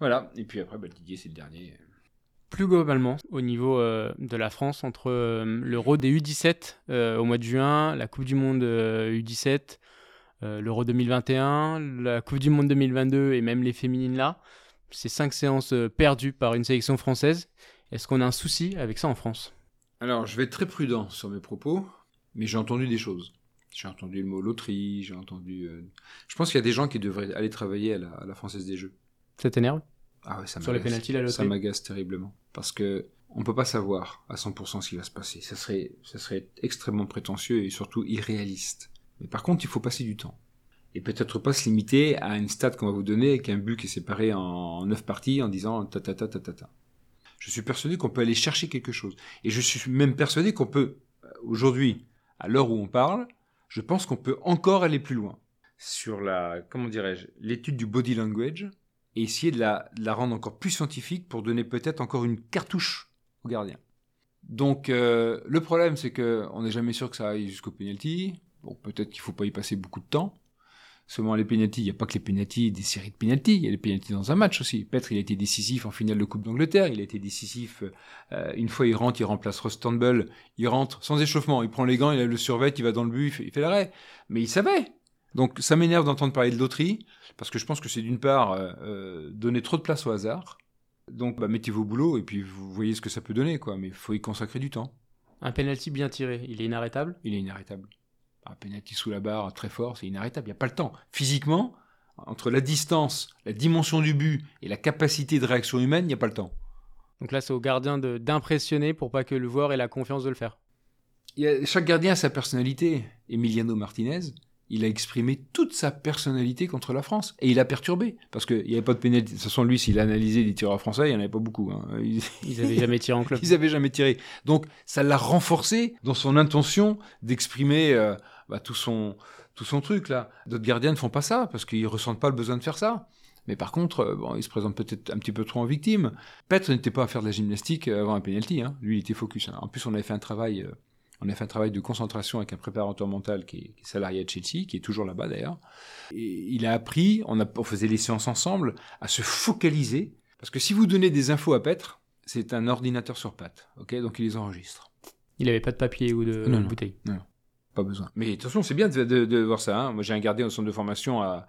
Voilà, et puis après, bah, Didier, c'est le dernier. plus globalement au niveau euh, de la France entre euh, l'Euro des U17 euh, au mois de juin, la Coupe du Monde euh, U17, euh, l'Euro 2021, la Coupe du Monde 2022 et même les féminines là. Ces cinq séances euh, perdues par une sélection française. Est-ce qu'on a un souci avec ça en France? Alors, je vais être très prudent sur mes propos, mais j'ai entendu des choses. J'ai entendu le mot loterie, j'ai entendu... euh, Je pense qu'il y a des gens qui devraient aller travailler à la, à la Française des Jeux. Ça t'énerve? Ah ouais, ça Sur les pénaltys, la Ça loterie m'agace terriblement. Parce que on peut pas savoir à 100% ce qui va se passer. Ça serait, ça serait extrêmement prétentieux et surtout irréaliste. Mais par contre, il faut passer du temps. Et peut-être pas se limiter à une stat qu'on va vous donner avec un but qui est séparé en neuf parties en disant ta ta ta ta ta ta. Je suis persuadé qu'on peut aller chercher quelque chose. Et je suis même persuadé qu'on peut, euh, aujourd'hui, à l'heure où on parle, je pense qu'on peut encore aller plus loin. Sur la, comment dirais-je, l'étude du body language, et essayer de la, rendre encore plus scientifique pour donner peut-être encore une cartouche au gardien. Donc euh, le problème c'est que on n'est jamais sûr que ça aille jusqu'au penalty. Bon, peut-être qu'il faut pas y passer beaucoup de temps. Seulement les penalties, il n'y a pas que les penalties, des séries de penalties, il y a les penalties dans un match aussi. Petre, il a été décisif en finale de Coupe d'Angleterre, il a été décisif, euh, une fois il rentre, il remplace Ross Turnbull, il rentre sans échauffement, il prend les gants, il a le survêt, il va dans le but, il fait, il fait l'arrêt. Mais il savait. Donc ça m'énerve d'entendre parler de loterie, parce que je pense que c'est d'une part euh, euh, donner trop de place au hasard. Donc bah, mettez-vous au boulot et puis vous voyez ce que ça peut donner, quoi. Mais il faut y consacrer du temps. Un penalty bien tiré, il est inarrêtable? Il est inarrêtable. Un penalty sous la barre très fort, c'est inarrêtable. Il n'y a pas le temps. Physiquement, entre la distance, la dimension du but et la capacité de réaction humaine, il n'y a pas le temps. Donc là, c'est au gardien d'impressionner pour pas que le joueur ait la confiance de le faire. Il y a- chaque gardien a sa personnalité. Emiliano Martinez, il a exprimé toute sa personnalité contre la France. Et il a perturbé. Parce qu'il n'y avait pas de pénalité. De toute façon, lui, s'il a analysé les tireurs français, il n'y en avait pas beaucoup. hein. Il- Ils avaient jamais tiré en club. Ils avaient jamais tiré. Donc, ça l'a renforcé dans son intention d'exprimer euh, bah, tout son tout son truc là. D'autres gardiens ne font pas ça parce qu'ils ressentent pas le besoin de faire ça. Mais par contre, euh, bon, il se présente peut-être un petit peu trop en victime. Petre n'était pas à faire de la gymnastique avant un penalty. Hein. Lui, il était focus. Hein. En plus, on avait fait un travail, euh, on a fait un travail de concentration avec un préparateur mental qui est, salarié à Chelsea, qui est toujours là-bas d'ailleurs. Et il a appris, on, a, on faisait les séances ensemble, à se focaliser. Parce que si vous donnez des infos à Petre, c'est un ordinateur sur pattes. Ok, donc il les enregistre. Il n'avait pas de papier ou de non, bouteille. Non, pas besoin. Mais attention, c'est bien de, voir ça. Hein. Moi, j'ai un gardien au centre de formation, à,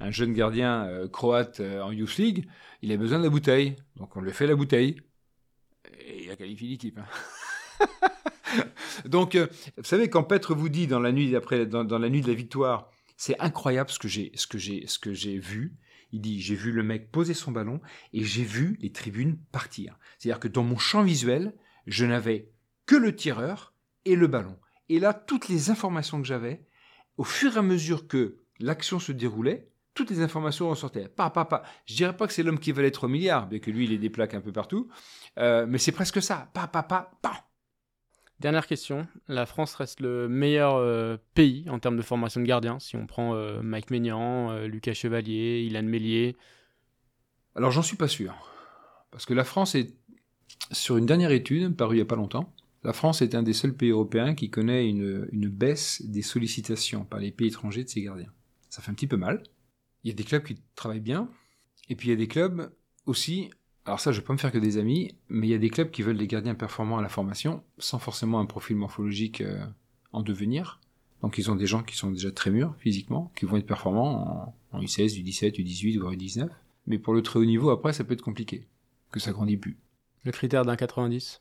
un jeune gardien euh, croate euh, en Youth League. Il a besoin de la bouteille. Donc, on lui fait la bouteille. Et il a qualifié l'équipe. Hein. Donc, euh, vous savez, quand Petre vous dit dans la nuit, dans, la nuit de la victoire, c'est incroyable ce que j'ai, ce que j'ai vu. Il dit, j'ai vu le mec poser son ballon et j'ai vu les tribunes partir. C'est-à-dire que dans mon champ visuel, je n'avais que le tireur et le ballon. Et là, toutes les informations que j'avais, au fur et à mesure que l'action se déroulait, toutes les informations ressortaient. Pas, pas, pas. Je dirais pas que c'est l'homme qui valait 3 milliards, bien que lui, il ait des plaques un peu partout. Euh, mais c'est presque ça. Pas, pas, pas, pas. Dernière question. La France reste le meilleur euh, pays en termes de formation de gardiens. Si on prend euh, Mike Maignan, Lucas Chevalier, Ilan Mélier. Alors, j'en suis pas sûr. Parce que la France est, sur une dernière étude, parue il n'y a pas longtemps, la France est un des seuls pays européens qui connaît une, baisse des sollicitations par les pays étrangers de ses gardiens. Ça fait un petit peu mal. Il y a des clubs qui travaillent bien, et puis il y a des clubs aussi, alors ça je ne vais pas me faire que des amis, mais il y a des clubs qui veulent des gardiens performants à la formation, sans forcément un profil morphologique euh, en devenir. Donc ils ont des gens qui sont déjà très mûrs physiquement, qui vont être performants en, U16, U17, U18, voire U19. Mais pour le très haut niveau, après, ça peut être compliqué, que ça grandit plus. Le critère d'un 90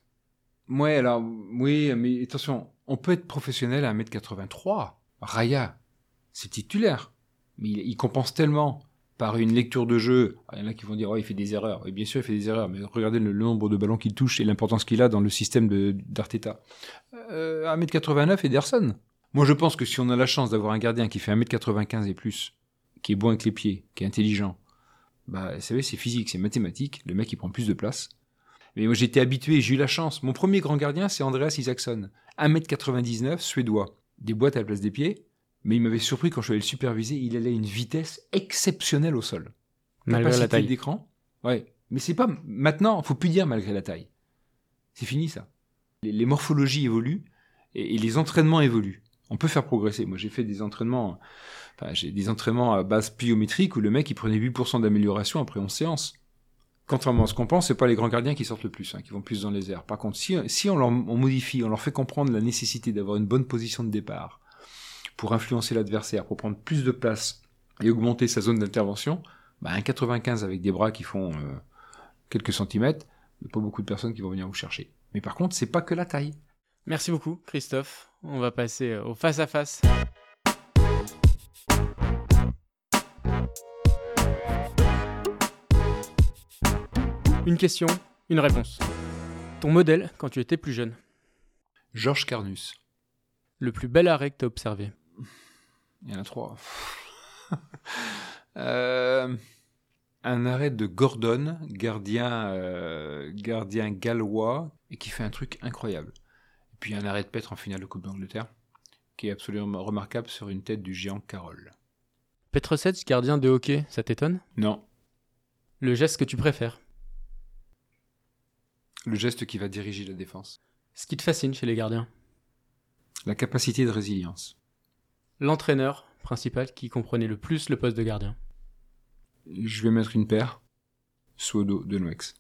Ouais, alors, oui, mais attention, on peut être professionnel à 1m83. Raya, c'est titulaire. Mais il, compense tellement par une lecture de jeu. Il y en a qui vont dire, oh, il fait des erreurs. Et bien sûr, il fait des erreurs, mais regardez le, nombre de ballons qu'il touche et l'importance qu'il a dans le système d'Arteta. Euh, 1m89, Ederson. Moi, je pense que si on a la chance d'avoir un gardien qui fait 1m95 et plus, qui est bon avec les pieds, qui est intelligent, bah, vous savez, c'est physique, c'est mathématique. Le mec, il prend plus de place. Mais moi, j'étais habitué, j'ai eu la chance. Mon premier grand gardien, c'est Andreas Isaacson. 1m99, suédois. Des boîtes à la place des pieds. Mais il m'avait surpris quand je suis allé le superviser. Il allait à une vitesse exceptionnelle au sol. Malgré la taille. d'écran. Ouais. Mais c'est pas, maintenant, faut plus dire malgré la taille. C'est fini, ça. Les, morphologies évoluent et, les entraînements évoluent. On peut faire progresser. Moi, j'ai fait des entraînements, enfin, j'ai des entraînements à base pliométrique où le mec, il prenait 8% d'amélioration après 11 séances. Contrairement à ce qu'on pense, c'est pas les grands gardiens qui sortent le plus, hein, qui vont plus dans les airs. Par contre, si, on, leur, modifie, on leur fait comprendre la nécessité d'avoir une bonne position de départ pour influencer l'adversaire, pour prendre plus de place et augmenter sa zone d'intervention, bah, un 95 avec des bras qui font euh, quelques centimètres, il n'y a pas beaucoup de personnes qui vont venir vous chercher. Mais par contre, c'est pas que la taille. Merci beaucoup, Christophe. On va passer au face à face. Une question, une réponse. Ton modèle quand tu étais plus jeune Georges Carnus. Le plus bel arrêt que tu as observé Il y en a trois. Euh, un arrêt de Gordon, gardien, euh, gardien gallois, et qui fait un truc incroyable. Et puis un arrêt de Petre en finale de Coupe d'Angleterre, qui est absolument remarquable sur une tête du géant Carole. Petre Setz, gardien de hockey, ça t'étonne? Non. Le geste que tu préfères? Le geste qui va diriger la défense. Ce qui te fascine chez les gardiens La capacité de résilience. L'entraîneur principal qui comprenait le plus le poste de gardien Je vais mettre une paire. Suodo de Noex.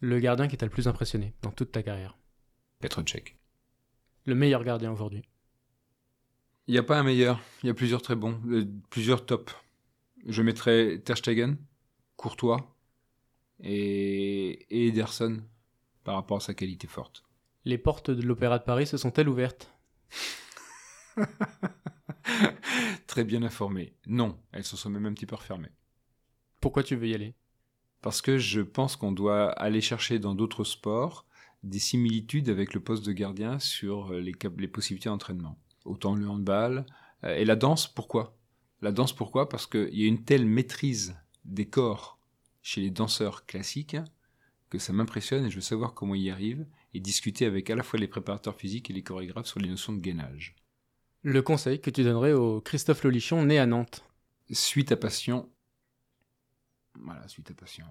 Le gardien qui t'a le plus impressionné dans toute ta carrière Petrocek. Le meilleur gardien aujourd'hui Il n'y a pas un meilleur. Il y a plusieurs très bons. Euh, plusieurs tops. Je mettrais Ter Stegen, Courtois et, et Ederson par rapport à sa qualité forte. Les portes de l'Opéra de Paris se sont-elles ouvertes? Très bien informé. Non, elles se sont même un petit peu refermées. Pourquoi tu veux y aller? Parce que je pense qu'on doit aller chercher dans d'autres sports des similitudes avec le poste de gardien sur les, les possibilités d'entraînement. Autant le handball euh, et la danse, pourquoi? La danse, pourquoi? Parce qu'il y a une telle maîtrise des corps chez les danseurs classiques que ça m'impressionne et je veux savoir comment il y arrive et discuter avec à la fois les préparateurs physiques et les chorégraphes sur les notions de gainage. Le conseil que tu donnerais au Christophe Lolichon né à Nantes Suite à passion. Voilà, suite à passion.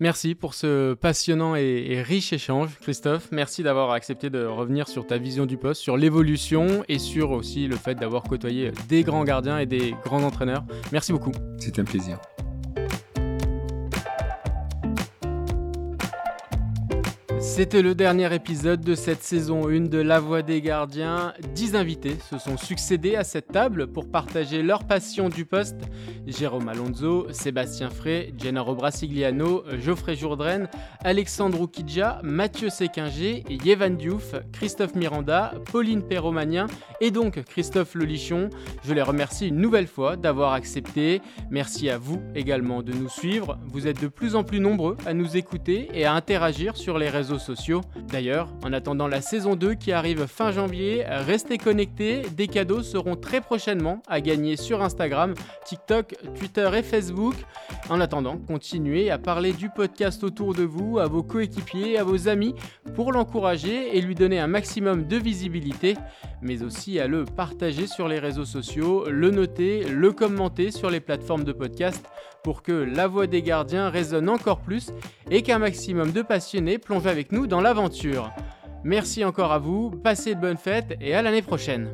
Merci pour ce passionnant et, riche échange, Christophe. Merci d'avoir accepté de revenir sur ta vision du poste, sur l'évolution et sur aussi le fait d'avoir côtoyé des grands gardiens et des grands entraîneurs. Merci beaucoup. C'est un plaisir. C'était le dernier épisode de cette saison 1 de La Voix des Gardiens. Dix invités se sont succédés à cette table pour partager leur passion du poste. Jérôme Alonso, Sébastien Frey, Gennaro Brasigliano, Geoffrey Jourdrain, Alexandre Kidja, Mathieu Séquinger, Yévan Diouf, Christophe Miranda, Pauline Perromagnin et donc Christophe Lelichon. Je les remercie une nouvelle fois d'avoir accepté. Merci à vous également de nous suivre. Vous êtes de plus en plus nombreux à nous écouter et à interagir sur les réseaux sociaux. D'ailleurs, en attendant la saison 2 qui arrive fin janvier, restez connectés, des cadeaux seront très prochainement à gagner sur Instagram, TikTok, Twitter et Facebook. En attendant, continuez à parler du podcast autour de vous, à vos coéquipiers, à vos amis, pour l'encourager et lui donner un maximum de visibilité, mais aussi à le partager sur les réseaux sociaux, le noter, le commenter sur les plateformes de podcast pour que la voix des gardiens résonne encore plus et qu'un maximum de passionnés plongent avec dans l'aventure. Merci encore à vous, passez de bonnes fêtes et à l'année prochaine.